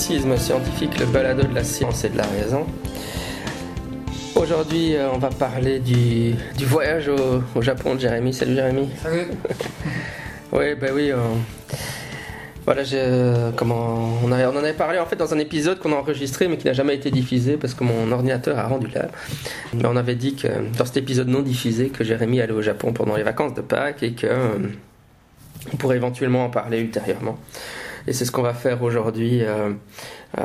Scepticisme scientifique, le balado de la science et de la raison. Aujourd'hui, euh, on va parler du, du voyage au, au Japon de Jérémy. Salut Jérémy. Salut. Oui, ben oui. euh, voilà, j'ai, comment, on, a- on en avait parlé en fait dans un épisode qu'on a enregistré mais qui n'a jamais été diffusé parce que mon ordinateur a rendu là. Mais on avait dit que dans cet épisode non diffusé que Jérémy allait au Japon pendant les vacances de Pâques et que euh, on pourrait éventuellement en parler ultérieurement. Et c'est ce qu'on va faire aujourd'hui. euh, euh,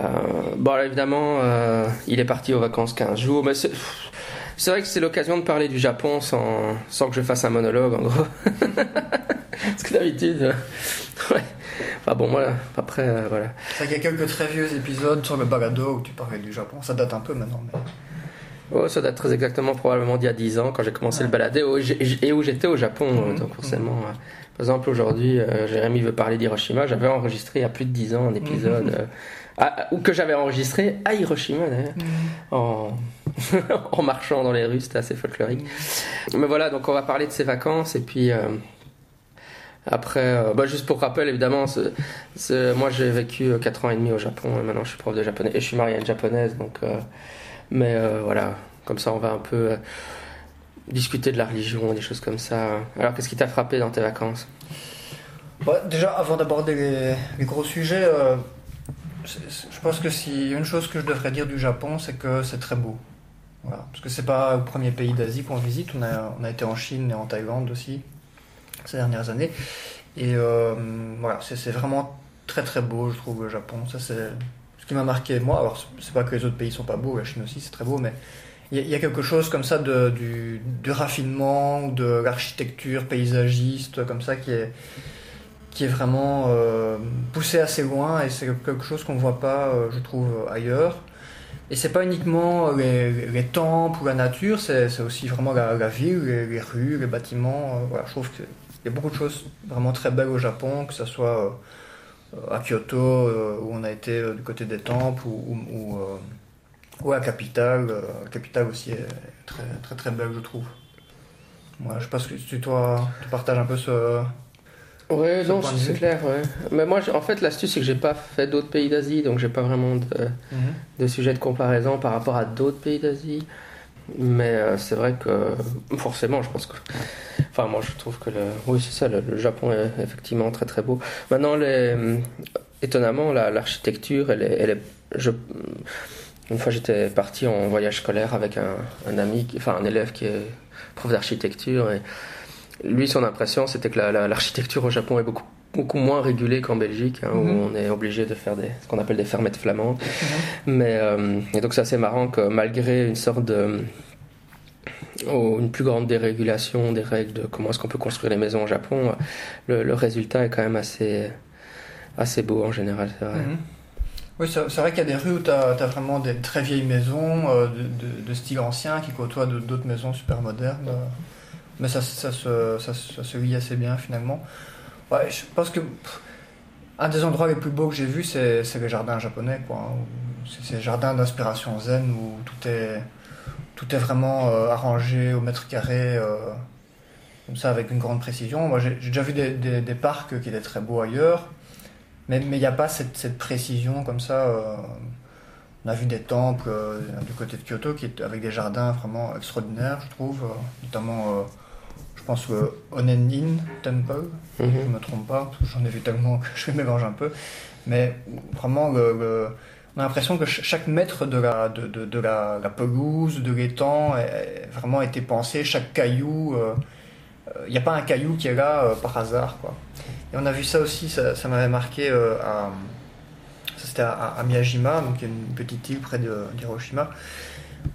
bon, alors, évidemment, euh, il est parti aux vacances 15 jours, mais c'est, c'est vrai que c'est l'occasion de parler du Japon sans, sans que je fasse un monologue en gros. Parce que d'habitude, ouais. Enfin bon, voilà. Après, voilà. C'est qu'il y a quelques très vieux épisodes sur le balado où tu parlais du Japon. Ça date un peu maintenant. Mais... Oh, ça date très exactement probablement d'il y a 10 ans quand j'ai commencé le j'ai- et où j'étais au Japon. Mhm. Donc forcément, euh, par exemple aujourd'hui, euh, Jérémy veut parler d'Hiroshima. J'avais enregistré il y a plus de 10 ans un épisode. euh, à- ou que j'avais enregistré à Hiroshima d'ailleurs. en, en marchant dans les rues, c'était assez folklorique. Mais voilà, donc on va parler de ses vacances et puis euh, après, euh, bah, juste pour rappel, évidemment, moi j'ai vécu 4 ans et demi au Japon et maintenant je suis prof de japonais et je suis marié à une japonaise, donc euh, mais euh, voilà, comme ça on va un peu euh, discuter de la religion, des choses comme ça. Alors qu'est-ce qui t'a frappé dans tes vacances? Ouais, déjà, avant d'aborder les, gros sujets, euh, je pense que a une chose que je devrais dire du Japon, c'est que c'est très beau. Voilà. Parce que c'est pas le premier pays d'Asie qu'on visite. On a, on a été en Chine et en Thaïlande aussi ces dernières années. Et euh, voilà, c'est vraiment très très beau, je trouve, le Japon. Ça, c'est ce qui m'a marqué moi. Alors, c'est pas que les autres pays sont pas beaux, la Chine aussi, c'est très beau, mais il y, a- quelque chose comme ça de, du, du raffinement, de l'architecture paysagiste, comme ça, qui est, qui est vraiment euh, poussé assez loin et c'est quelque chose qu'on voit pas, euh, je trouve, ailleurs. Et c'est pas uniquement les, les temples ou la nature, c'est aussi vraiment la, la ville, les, rues, les bâtiments. euh, je trouve qu'il y a beaucoup de choses vraiment très belles au Japon, que ce soit à Kyoto, où on a été du côté des temples, ou, ou, ou à la capitale. euh, la capitale aussi est très très, très belle, je trouve. Voilà, je pense que tu, toi, tu partages un peu ce, Ouais, Ce non, c'est clair. Ouais. Mais moi, en fait, l'astuce c'est que j'ai pas fait d'autres pays d'Asie, donc j'ai pas vraiment de, de sujet de comparaison par rapport à d'autres pays d'Asie. Mais euh, c'est vrai que forcément, je pense que. Enfin, moi, je trouve que le. Oui, c'est ça, le, le Japon est effectivement très très beau. Maintenant, les... étonnamment, la- l'architecture, elle est. Elle est je... Une fois, j'étais parti en voyage scolaire avec un, un ami, enfin un élève qui est prof d'architecture. Et lui, son impression, c'était que la- la- l'architecture au Japon est beaucoup, beaucoup moins régulée qu'en Belgique, hein, Mhm. où on est obligé de faire des, ce qu'on appelle des fermettes flamandes. Mais, euh, et donc c'est assez marrant que malgré une sorte de oh, une plus grande dérégulation des règles de comment est-ce qu'on peut construire les maisons au Japon, le, le résultat est quand même assez assez beau en général, c'est vrai. Mhm. Oui, c'est vrai qu'il y a des rues où tu as, vraiment des très vieilles maisons euh, de, style ancien qui côtoient d'autres maisons super modernes. mais ça, ça, se, ça, ça se assez bien finalement. Ouais, je pense que un des endroits les plus beaux que j'ai vus, c'est les jardins japonais. quoi, hein, C'est ces jardins d'inspiration zen où tout est, tout est vraiment euh, arrangé au mètre carré. euh, comme ça, avec une grande précision. Moi, j'ai déjà vu des- des parcs qui étaient très beaux ailleurs, mais mais il n'y a pas cette, cette précision comme ça. euh, on a vu des temples euh, du côté de Kyoto qui est avec des jardins vraiment extraordinaires, je trouve. euh, notamment, je pense, le Onenin Temple, Mhm. je ne me trompe pas, parce que j'en ai vu tellement que je mélange un peu. Mais vraiment, le- le- on a l'impression que ch- chaque mètre de la, de, de- de la, la pelouse, de l'étang, est vraiment été pensé. Chaque caillou, il n'y a pas un caillou qui est là par hasard. Quoi. Et on a vu ça aussi, ça, m'avait marqué euh, à, ça c'était à, à Miyajima, donc une petite île près d'Hiroshima,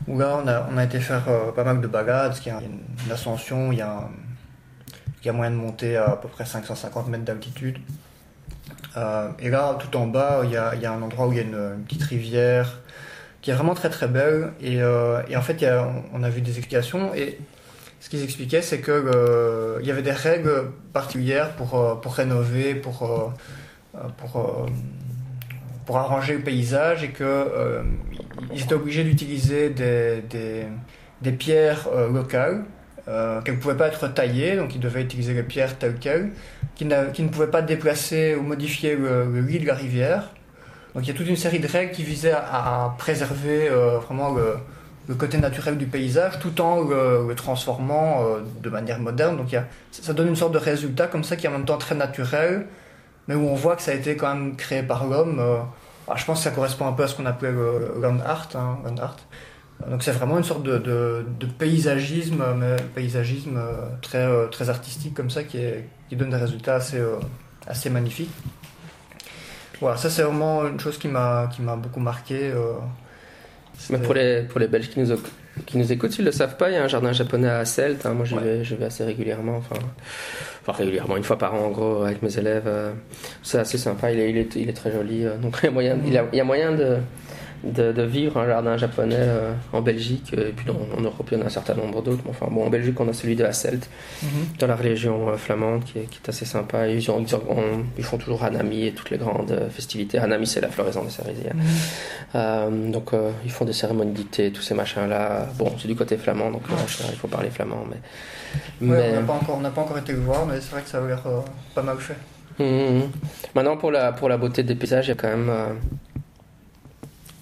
où là on a, été faire euh, pas mal de balades, parce qu'il y a une, ascension, il y a, moyen de monter à à peu près 550 mètres d'altitude. Euh, et là, tout en bas, il y a, un endroit où il y a une, petite rivière qui est vraiment très très belle. Et, en fait, on a vu des explications. Et ce qu'ils expliquaient, c'est que euh, y avait des règles particulières pour, euh, pour rénover, pour, euh, pour, pour arranger le paysage, et que ils étaient obligés d'utiliser des, des, des pierres locales qu'elles ne pouvaient pas être taillées, donc ils devaient utiliser les pierres telles quelles, qui, qui ne pouvaient pas déplacer ou modifier le, le lit de la rivière. Donc il y a toute une série de règles qui visaient à, à préserver vraiment le, le, côté naturel du paysage tout en le, transformant euh, de manière moderne. Donc y a, ça donne une sorte de résultat comme ça qui est en même temps très naturel, mais où on voit que ça a été quand même créé par l'homme. Euh, ah, je pense que ça correspond un peu à ce qu'on appelait le, land art. Hein, land art. Donc c'est vraiment une sorte de, de, paysagisme, mais paysagisme euh, très, très artistique comme ça qui, est, qui donne des résultats assez, assez magnifiques. Voilà, ça c'est vraiment une chose qui m'a beaucoup marqué. Mais pour les, pour les Belges qui nous, qui nous écoutent, s'ils ne le savent pas, il y a un jardin japonais à Celt. hein. moi, Ouais. vais, je vais assez régulièrement. Enfin, enfin, régulièrement, une fois par an, en gros, avec mes élèves. euh, c'est assez sympa. Il est, il est, il est très joli. euh, donc, il y a moyen, il y a, il y a moyen de, de, de vivre un jardin japonais euh, en Belgique. Et puis, en, en Europe, il y en a un certain nombre d'autres. Mais Enfin, bon, en Belgique, on a celui de Hasselt, Mhm. dans la région euh, flamande, qui est, qui est assez sympa. Ils, ont- ils, ont- ils font toujours Hanami et toutes les grandes euh, festivités. Hanami, c'est la floraison des cerisiers. Euh, donc ils font des cérémonies d'été, tous ces machins-là. Bon, c'est du côté flamand, donc il faut parler flamand, mais... Ouais, mais... on n'a pas, pas encore été voir, mais c'est vrai que ça a l'air pas mal fait. Mhm, mhm. Maintenant, pour la, pour la beauté des paysages, il y a quand même...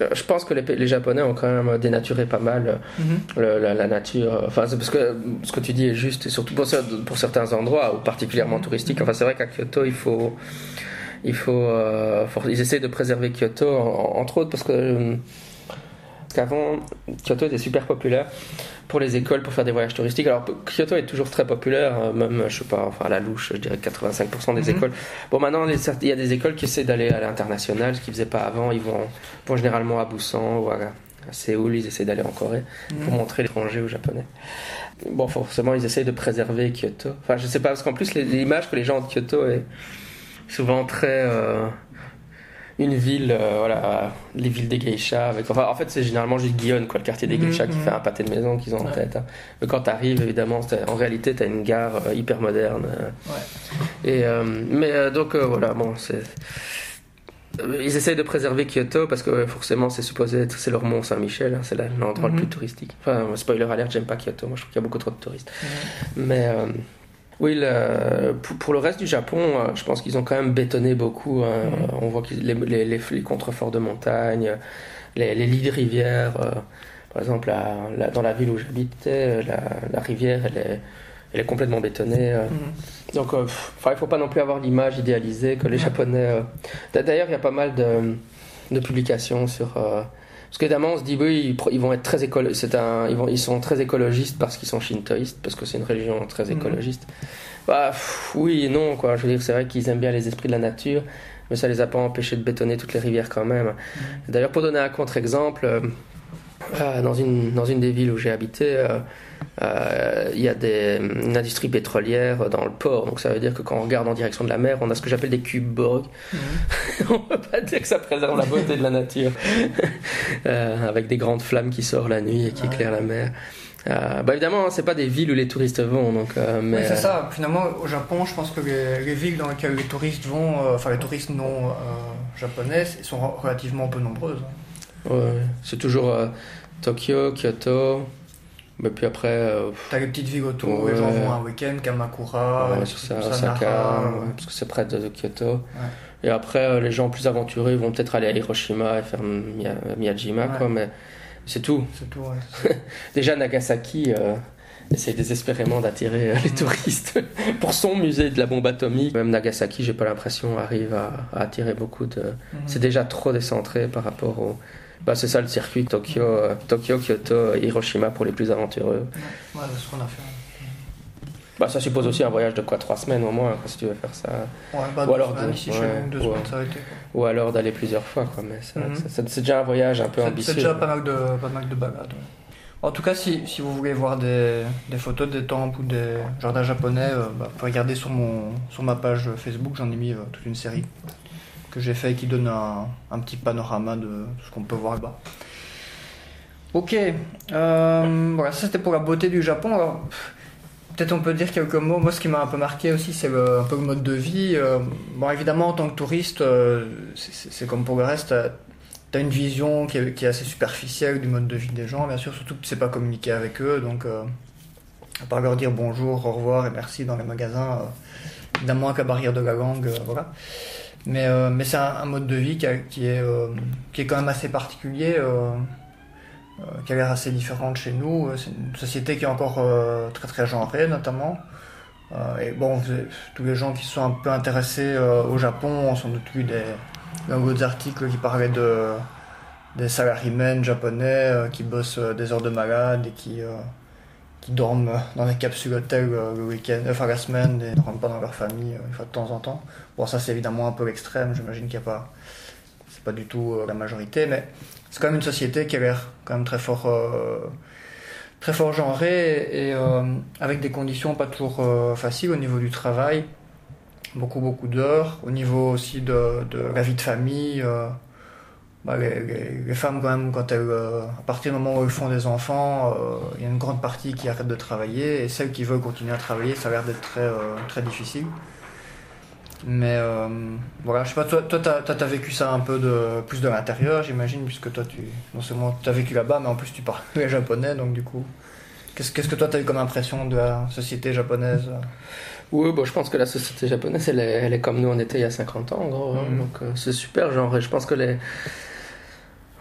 euh, euh, Je pense que les, les Japonais ont quand même dénaturé pas mal euh, le- la, la nature. Enfin, c'est parce que ce que tu dis est juste, et surtout pour, pour certains endroits, ou particulièrement touristiques. Enfin, c'est vrai qu'à Kyoto, il faut, il faut, euh, faut- ils essayent de préserver Kyoto, en- entre autres parce que euh, qu'avant, Kyoto était super populaire pour les écoles pour faire des voyages touristiques. Alors Kyoto est toujours très populaire, euh, même je sais pas, enfin à la louche, je dirais 85% des Mhm. écoles. Bon, maintenant il y a des écoles qui essaient d'aller à l'international, ce qu'ils faisaient pas avant. Ils vont, vont généralement à Busan ou à, à Séoul, ils essaient d'aller en Corée pour montrer l'étranger aux Japonais. Bon, forcément, ils essayent de préserver Kyoto. Enfin, je sais pas, parce qu'en plus, l'image que les gens ont de Kyoto est souvent très. euh, une ville, euh, voilà, les villes des geishas. Avec, enfin, en fait, c'est généralement juste Guillaume, quoi, le quartier des Mhm, geishas, qui mhm. fait un pâté de maison qu'ils ont en tête. hein. Mais quand tu arrives, évidemment, en réalité, tu as une gare euh, hyper moderne. euh. Ouais. Et, mais donc, voilà, bon, c'est. Ils essayent de préserver Kyoto parce que forcément c'est supposé être c'est leur mont Saint-Michel, hein, c'est l'endroit Mhm. le plus touristique. Enfin, spoiler alert, j'aime pas Kyoto, moi je trouve qu'il y a beaucoup trop de touristes. Mais euh, oui, le- pour, le reste du Japon, euh, je pense qu'ils ont quand même bétonné beaucoup. hein. Mhm. On voit les, les, les, les contreforts de montagne, les, les lits de rivière. euh, par exemple, la- la- dans la ville où j'habitais, euh, la, la rivière, elle est, elle est complètement bétonnée. euh. Mhm. Donc, euh, pff, il faut pas non plus avoir l'image idéalisée que les Ouais. Japonais. euh, d'a- D'ailleurs, il y a pas mal de, de publications sur. Parce qu'évidemment, on se dit oui, ils, vont être très écolo- un, ils, vont, ils sont très écologistes parce qu'ils sont shintoïstes, parce que c'est une religion très Mhm. écologiste. Bah, pff, oui et non, quoi. Je veux dire, c'est vrai qu'ils aiment bien les esprits de la nature, mais ça les a pas empêchés de bétonner toutes les rivières quand même. D'ailleurs, pour donner un contre-exemple, euh, euh, dans, une, dans une des villes où j'ai habité, euh, il y a des, une industrie pétrolière dans le port. Donc ça veut dire que quand on regarde en direction de la mer, on a ce que j'appelle des cubes-borg. Mhm. on peut pas dire que ça préserve la beauté de la nature. Euh, avec des grandes flammes qui sortent la nuit et qui éclairent la mer. Euh, bah évidemment, hein, c'est pas des villes où les touristes vont. Donc, euh, mais, Oui, c'est ça. Finalement, au Japon, je pense que les, les villes dans lesquelles les touristes vont, euh, enfin les touristes non euh, japonais, sont re- relativement peu nombreuses. hein. Ouais, c'est toujours euh, Tokyo, Kyoto, mais puis après, euh, T'as les petites villes autour où les Ouais. gens vont un week-end, Kamakura, ouais, ça, comme Osaka, ouais, parce que c'est près de, Kyoto. Ouais. Et après, euh, les gens plus aventureux ils vont peut-être aller à Hiroshima et faire Miya- Miyajima, Ouais. quoi, mais c'est tout. C'est tout, ouais. Déjà, Nagasaki euh, essaie désespérément d'attirer euh, les Mm. touristes pour son musée de la bombe atomique. Même Nagasaki, j'ai pas l'impression, arrive à, à attirer beaucoup de. Mhm. C'est déjà trop décentré par rapport au. Bah, c'est ça le circuit Tokyo, euh, Tokyo, Kyoto, Hiroshima pour les plus aventureux. Ouais, c'est ce qu'on a fait. Bah, ça suppose aussi un voyage de quoi Trois semaines au moins, si tu veux faire ça. Ouais, bah, Ou alors semaines, deux, ouais, semaines. Ou alors d'aller plusieurs fois, quoi. Mais Mhm. c'est déjà un voyage un peu ambitieux. C'est déjà pas mal de, pas mal de balades. En tout cas, si, si vous voulez voir des, des photos des temples ou des jardins japonais, euh, bah, vous pouvez regarder sur, mon, sur ma page Facebook, j'en ai mis euh, toute une série que j'ai fait qui donne un, petit panorama de ce qu'on peut voir là-bas. Ok, euh, voilà, ça c'était pour la beauté du Japon. Alors, peut-être on peut dire quelques mots. Moi, ce qui m'a un peu marqué aussi, c'est un peu le mode de vie. Euh, bon, évidemment, en tant que touriste, euh, c'est- comme pour le reste. t'as- T'as une vision qui est, assez superficielle du mode de vie des gens, bien sûr, surtout que tu sais pas communiquer avec eux, donc à part leur dire bonjour, au revoir et merci dans les magasins, évidemment avec la barrière de la langue, voilà. Mais, euh, mais c'est un, mode de vie qui, est, euh, qui est quand même assez particulier, euh, qui a l'air assez différent chez nous. C'est une société qui est encore très très genrée notamment. et bon, tous les gens qui sont un peu intéressés au Japon ont sans doute lu des, articles qui parlaient de, des salarymen japonais qui bossent des heures de malade et qui qui dorment dans des capsules hôtels euh, le week-end, enfin la semaine, et ne rentrent pas dans leur famille euh, une fois de temps en temps. Bon, ça c'est évidemment un peu l'extrême, j'imagine qu'il n'y a pas. C'est pas du tout euh, la majorité, mais c'est quand même une société qui a l'air quand même très fort. très fort genrée et avec des conditions pas toujours faciles au niveau du travail, beaucoup beaucoup d'heures, au niveau aussi de, de, la vie de famille, bah, les, femmes, quand même, quand elles, euh, à partir du moment où elles font des enfants, euh, il y a une grande partie qui arrête de travailler, et celles qui veulent continuer à travailler, ça a l'air d'être très, euh, très difficile. Mais voilà, je sais pas, toi, toi tu as, vécu ça un peu de, plus de l'intérieur, j'imagine, puisque toi, tu, non seulement tu as vécu là-bas, mais en plus tu parles japonais, donc du coup, qu'est-ce, qu'est-ce que toi, tu as eu comme impression de la société japonaise? Oui, bon, je pense que la société japonaise, elle est, elle est, comme nous on était il y a 50 ans, en gros. Hein. Mm. donc c'est super, genre, et je pense que les,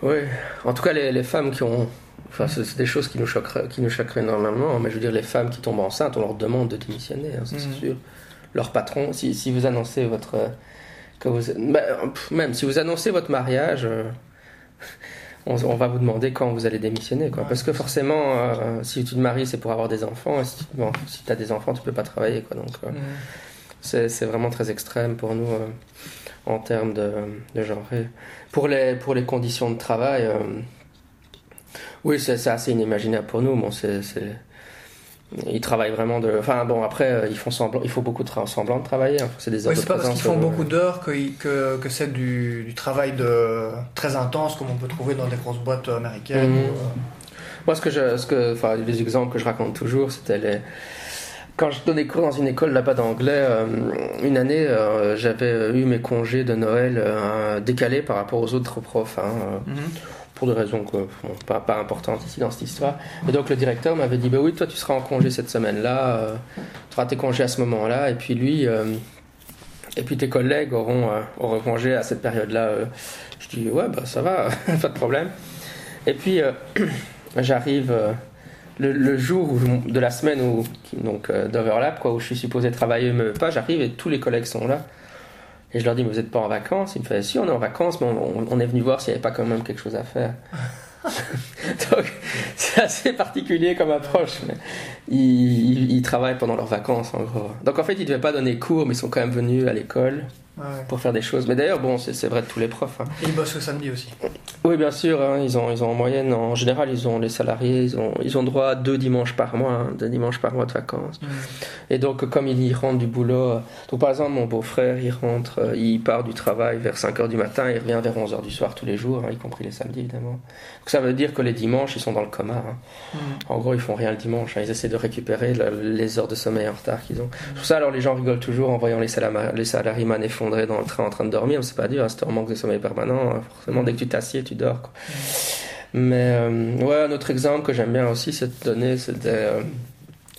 oui, en tout cas, les, femmes qui ont. Enfin, c'est des choses qui nous, choqueraient, qui nous choqueraient énormément, mais je veux dire, les femmes qui tombent enceintes, on leur demande de démissionner, hein, c'est mhm. sûr. Leur patron, si, si, vous annoncez votre. Que vous, bah, même si vous annoncez votre mariage, euh, on, va vous demander quand vous allez démissionner. Quoi. Parce que forcément, euh, si tu te maries, c'est pour avoir des enfants, et si, bon, si tu as des enfants, tu peux pas travailler. Quoi, donc, euh, c'est vraiment très extrême pour nous en termes de, de genre. Pour les, pour les conditions de travail, euh, oui, c'est assez inimaginable pour nous. Bon, c'est ils travaillent vraiment de. Enfin bon, après euh, ils font semblant, il faut beaucoup de semblant de travailler. Hein. C'est des heures pas parce qu'ils font beaucoup d'heures que, que, que c'est du, du, travail de très intense comme on peut trouver dans des grosses boîtes américaines. Mhm. Euh, Moi, ce que je, ce que, enfin, les exemples que je raconte toujours, c'était les quand je donnais cours dans une école là-bas d'anglais, euh, une année, euh, j'avais eu mes congés de Noël euh, décalés par rapport aux autres profs, hein, mhm. Pour des raisons pas, importantes ici dans cette histoire. Et donc le directeur m'avait dit, bah oui, toi tu seras en congé cette semaine-là, tu auras tes congés à ce moment-là, et puis lui, et puis tes collègues auront, auront congé à cette période-là. je dis, ouais, bah ça va, pas de problème. Et puis j'arrive le, jour de la semaine où, donc euh, d'overlap, quoi, où je suis supposé travailler, me pas, j'arrive et tous les collègues sont là. Et je leur dis, mais vous n'êtes pas en vacances Ils me font, si, on est en vacances, mais on, est venu voir s'il n'y avait pas quand même quelque chose à faire. donc, c'est assez particulier comme approche. Mais ils, ils, travaillent pendant leurs vacances, en gros. Donc, en fait, ils ne devaient pas donner cours, mais ils sont quand même venus à l'école pour faire des choses. Mais d'ailleurs, bon, c'est vrai de tous les profs. Hein. Et ils bossent le samedi aussi. Oui, bien sûr. Hein, ils, ont, ils ont en moyenne, en général, ils ont les salariés, ils ont, ils ont droit à deux dimanches par mois, hein, deux dimanches par mois de vacances. Et donc, comme ils y rentrent du boulot, euh, donc par exemple, mon beau-frère, il rentre, euh, il part du travail vers 5 h du matin, il revient vers 11 h du soir tous les jours, y compris les samedis, évidemment. Donc, ça veut dire que les dimanches, ils sont dans le coma. En gros, ils font rien le dimanche. Ils essaient de récupérer les heures de sommeil en retard qu'ils ont. Pour ça, alors, les gens rigolent toujours en voyant les, les salariés dans le train en train de dormir, c'est pas dur, hein, c'est un manque de sommeil permanent, hein. forcément dès que tu t'assieds, tu dors. Quoi. Mais euh, ouais, un autre exemple que j'aime bien aussi, c'est de donner, c'était. Euh,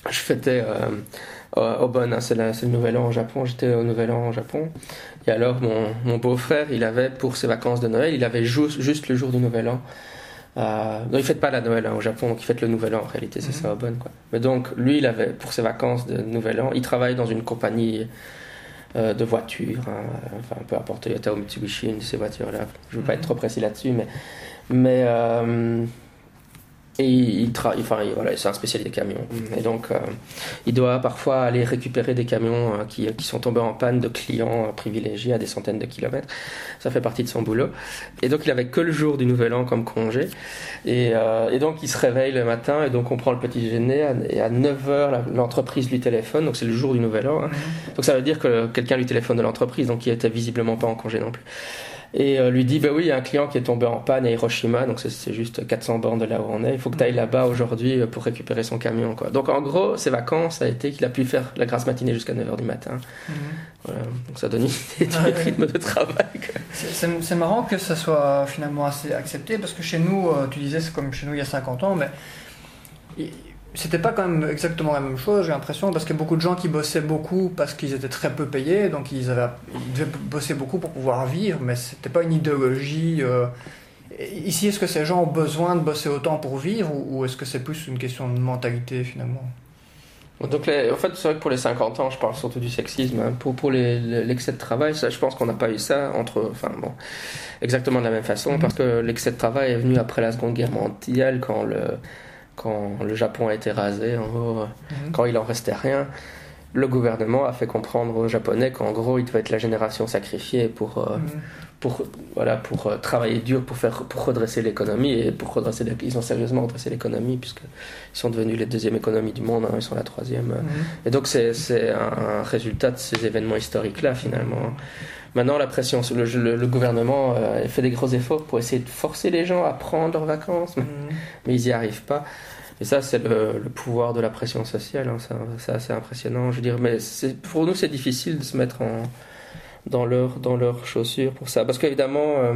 je fêtais euh, au Bon, hein, c'est le nouvel an au Japon, j'étais au nouvel an au Japon. Et alors, mon, mon beau-frère, il avait pour ses vacances de Noël, il avait juste, juste le jour du nouvel an. Euh, non, il fête pas la Noël au Japon, donc il fête le Nouvel An en réalité, c'est mhm. ça au Bon. Quoi. Mais donc, lui, il avait pour ses vacances de Nouvel An, il travaille dans une compagnie euh, de voitures, hein, enfin peu importe, Toyota ou Mitsubishi, une de ces voitures-là. Je ne veux pas être trop précis là-dessus, mais, euh, et il, travaille, enfin, voilà, c'est un spécialiste des camions. Et donc, euh, il doit parfois aller récupérer des camions euh, qui, qui, sont tombés en panne de clients euh, privilégiés à des centaines de kilomètres. Ça fait partie de son boulot. Et donc, il avait que le jour du Nouvel An comme congé. Et, et donc, il se réveille le matin et donc on prend le petit déjeuner. Et à 9h, l'entreprise lui téléphone. Donc, c'est le jour du Nouvel An. Hein. Donc, ça veut dire que quelqu'un lui téléphone de l'entreprise, donc il était visiblement pas en congé non plus et euh, lui dit bah oui il y a un client qui est tombé en panne à Hiroshima donc c'est juste 400 bornes de là où on est. Il faut que tu ailles là-bas aujourd'hui euh, pour récupérer son camion quoi. Donc en gros ses vacances ça a été qu'il a pu faire la grasse matinée jusqu'à 9h du matin. Mhm. voilà. Donc ça donne une idée du rythme de travail c'est marrant que ça soit finalement assez accepté parce que chez nous euh, tu disais c'est comme chez nous il y a 50 ans mais c'était pas quand même exactement la même chose, j'ai l'impression, parce qu'il y a beaucoup de gens qui bossaient beaucoup parce qu'ils étaient très peu payés, donc ils, avaient, ils devaient bosser beaucoup pour pouvoir vivre, mais c'était pas une idéologie. Euh, Ici, est-ce que ces gens ont besoin de bosser autant pour vivre, ou, est-ce que c'est plus une question de mentalité finalement? Donc, en fait, c'est vrai que pour les 50 ans, je parle surtout du sexisme. Hein. Pour, pour l'excès de travail, ça, je pense qu'on n'a pas eu ça entre, enfin bon, exactement de la même façon, parce que l'excès de travail est venu après la Seconde Guerre mondiale, quand le, quand le Japon a été rasé, en gros, mm-hmm. quand il en restait rien. Le gouvernement a fait comprendre aux Japonais qu'en gros, il devait être la génération sacrifiée pour, euh, mm-hmm pour, voilà, pour euh, travailler dur pour, faire, pour redresser l'économie. Et pour redresser, ils ont sérieusement redressé l'économie, puisqu'ils sont devenus les deuxième économie du monde, hein, ils sont la troisième. Mhm. Et donc, c'est un, résultat de ces événements historiques-là, finalement. Maintenant, la pression, le, le, gouvernement euh, fait des gros efforts pour essayer de forcer les gens à prendre leurs vacances, mais, mhm. ils n'y arrivent pas. Et ça, c'est le, pouvoir de la pression sociale. Hein, c'est assez impressionnant, je veux dire. Mais pour nous, c'est difficile de se mettre en, dans leurs dans leurs chaussures pour ça. Parce qu'évidemment, euh,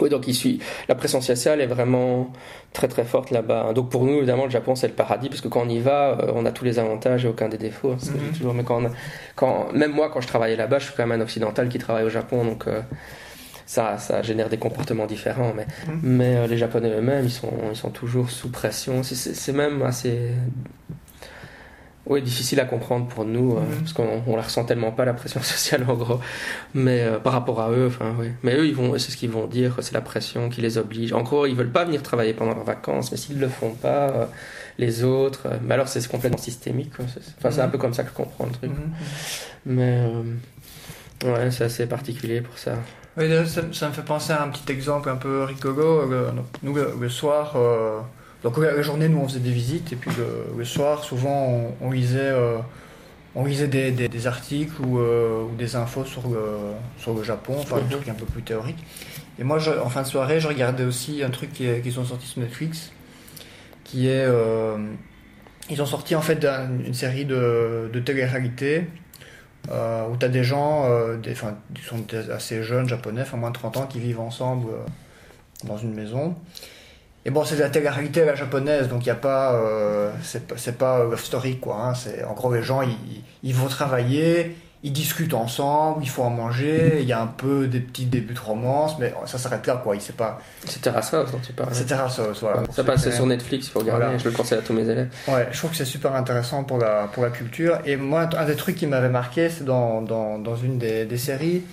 oui, donc il suit. La pression sociale est vraiment très très forte là-bas. Donc pour nous, évidemment, le Japon c'est le paradis parce que quand on y va, euh, on a tous les avantages et aucun des défauts. Hein, mhm. toujours, mais quand, quand, même moi, quand je travaillais là-bas, je suis quand même un occidental qui travaille au Japon, donc euh, ça, ça génère des comportements différents. Mais, mhm. mais les Japonais eux-mêmes, ils sont, ils sont toujours sous pression. C'est même assez oui, difficile à comprendre pour nous, euh, mhm. parce qu'on on la ressent tellement pas la pression sociale en gros. Mais euh, par rapport à eux, enfin oui. Mais eux, ils vont, c'est ce qu'ils vont dire, c'est la pression qui les oblige. En gros, ils veulent pas venir travailler pendant leurs vacances, mais s'ils le font pas, euh, les autres. mais alors, c'est complètement systémique. Enfin, c'est un mhm. peu comme ça que je comprends le truc. Mhm. Mais ouais, c'est assez particulier pour ça. Oui, ça, me fait penser à un petit exemple un peu rigolo. Nous, le soir donc la journée, nous, on faisait des visites, et puis le, soir, souvent, on, lisait, euh, on lisait des, des, articles ou, euh, ou, des infos sur le, sur le Japon, enfin, des trucs un peu plus théoriques. Et moi, en fin de soirée, je regardais aussi un truc qui, qui sont sortis sur Netflix, qui est... Euh, ils ont sorti en fait une série de, de télé-réalité où tu as des gens, des, enfin, qui sont assez jeunes japonais, enfin moins de 30 ans, qui vivent ensemble dans une maison. Et bon, c'est de la télé-réalité à la japonaise, donc il n'y a pas. Euh, c'est pas Love Story, quoi. Hein. C'est, en gros, les gens, ils, ils, vont travailler, ils discutent ensemble, il faut en manger, il y a un peu des petits débuts de romance, mais ça s'arrête là, quoi. Il sait pas. C'est Terrace House dont tu parles. C'est Terrace House, voilà. ça passe sur Netflix, il faut regarder, je le conseille à tous mes élèves. Ouais, je trouve que c'est super intéressant pour la, pour la culture. Et moi, un des trucs qui m'avait marqué, c'est dans, dans, dans une des, des séries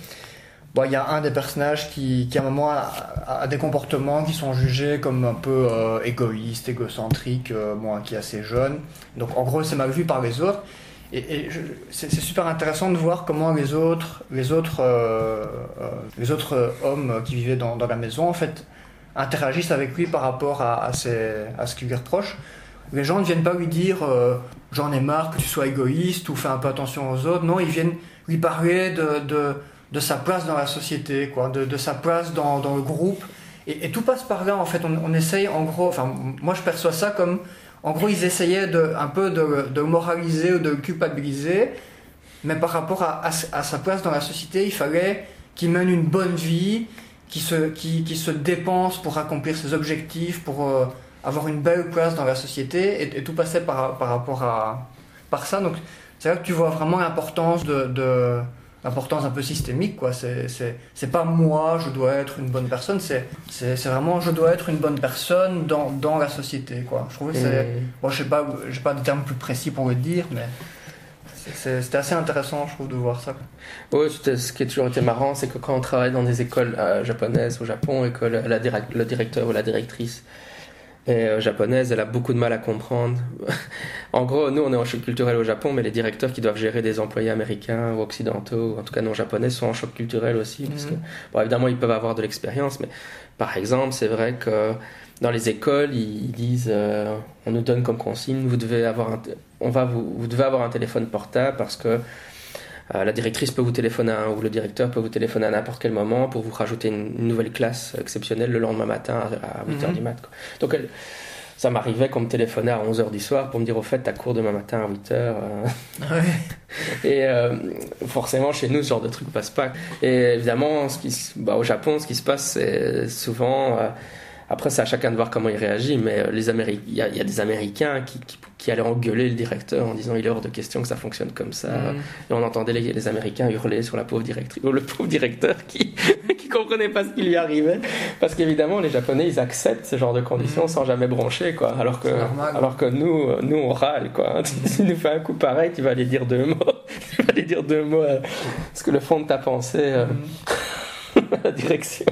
Bon, il y a un des personnages qui, qui à un moment a, des comportements qui sont jugés comme un peu euh, égoïstes, égocentriques, euh, bon, qui est assez jeune. Donc en gros, c'est mal vu par les autres. Et, c'est super intéressant de voir comment les autres, les autres, euh, les autres hommes qui vivaient dans, dans, la maison, en fait, interagissent avec lui par rapport à, à, à ce qu'il lui reproche. Les gens ne viennent pas lui dire j'en ai marre que tu sois égoïste ou fais un peu attention aux autres. Non, ils viennent lui parler de, de de sa place dans la société, quoi, de, sa place dans, le groupe. Et, tout passe par là, en fait. On, essaye, en gros, enfin, moi je perçois ça comme, en gros, ils essayaient de, un peu de, moraliser ou de culpabiliser, mais par rapport à, sa place dans la société, il fallait qu'il mène une bonne vie, qu'il se, se dépense pour accomplir ses objectifs, pour euh, avoir une belle place dans la société, et, tout passait par, par rapport à par ça. Donc, c'est là que tu vois vraiment l'importance de importance un peu systémique quoi. C'est pas moi je dois être une bonne personne c'est vraiment je dois être une bonne personne dans, dans la société quoi. Je trouve que c'est bon je sais pas j'ai pas de termes plus précis pour le dire mais c'était assez intéressant je trouve de voir ça oui ce qui a toujours été marrant c'est que quand on travaille dans des écoles euh, japonaises au Japon et que la, le directeur ou la directrice et euh, japonaise, elle a beaucoup de mal à comprendre. en gros, nous, on est en choc culturel au Japon, mais les directeurs qui doivent gérer des employés américains ou occidentaux, ou en tout cas non japonais, sont en choc culturel aussi. Parce que, mhm. bon, évidemment, ils peuvent avoir de l'expérience, mais par exemple, c'est vrai que dans les écoles, ils disent, euh, on nous donne comme consigne, vous devez avoir un, on va vous, vous devez avoir un téléphone portable parce que la directrice peut vous téléphoner ou le directeur peut vous téléphoner à n'importe quel moment pour vous rajouter une, nouvelle classe exceptionnelle le lendemain matin à, 8h du mhm. mat. Donc ça m'arrivait qu'on me téléphonait à 11h du soir pour me dire au fait t'as cours demain matin à 8h. Euh. Ah et euh, forcément chez nous ce genre de truc passe pas. Et évidemment ce qui, bah, au Japon ce qui se passe c'est souvent... après, c'est à chacun de voir comment il réagit, mais les il y, a des Américains qui, qui qui allait engueuler le directeur en disant il est hors de question que ça fonctionne comme ça. Mhm. Et on entendait les, les Américains hurler sur la pauvre directrice, le pauvre directeur qui qui comprenait pas ce qui lui arrivait. Parce qu'évidemment, les Japonais, ils acceptent ce genre de conditions Mhm. sans jamais broncher, quoi. Alors que, normal. alors que nous, euh, nous, on râle, quoi. Si tu nous fais un coup pareil, tu vas aller dire deux mots. tu vas aller dire deux mots. euh, ce que le fond de ta pensée. euh. la direction.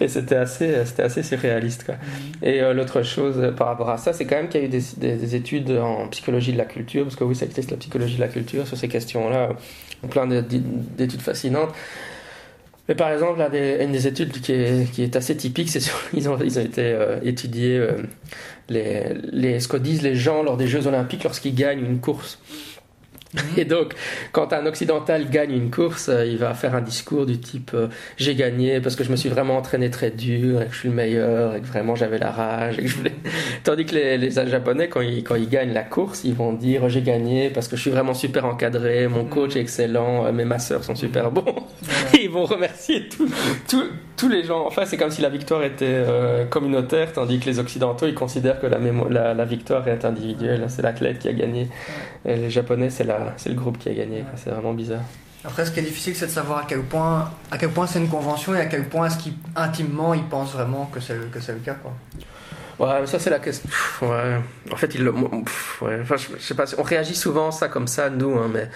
Et c'était assez, c'était assez surréaliste. Quoi. Et euh, l'autre chose par rapport à ça, c'est quand même qu'il y a eu des, des- des études en psychologie de la culture, parce que oui, ça existe la psychologie de la culture sur ces questions-là, euh, plein de- d'études fascinantes. Mais par exemple, là, une des études qui est, assez typique, c'est ils ont, ils ont été euh, étudiés les, les, ce que disent les gens lors des Jeux Olympiques lorsqu'ils gagnent une course. Et donc, quand un occidental gagne une course, euh, il va faire un discours du type euh, j'ai gagné parce que je me suis vraiment entraîné très dur et que je suis le meilleur et que vraiment j'avais la rage et que je voulais. Tandis que les, les japonais, quand ils, quand ils gagnent la course, ils vont dire j'ai gagné parce que je suis vraiment super encadré, mon coach est excellent, euh, mes masseurs sont super bons. Et ils vont remercier tous tous- tous les gens. Enfin, c'est comme si la victoire était euh, communautaire, tandis que les occidentaux ils considèrent que la, mémo- la, la victoire est individuelle. C'est l'athlète qui a gagné. Et les japonais, c'est le groupe qui a gagné. C'est vraiment bizarre. Après, ce qui est difficile, c'est de savoir à quel point, à quel point c'est une convention et à quel point est-ce qu'intimement ils pensent vraiment que c'est que le cas. Quoi. Ouais, mais ça c'est la question. Pff, Ouais. En fait, il le. pff, ouais. Enfin, je, je sais pas. On réagit souvent à ça comme ça, nous, hein, mais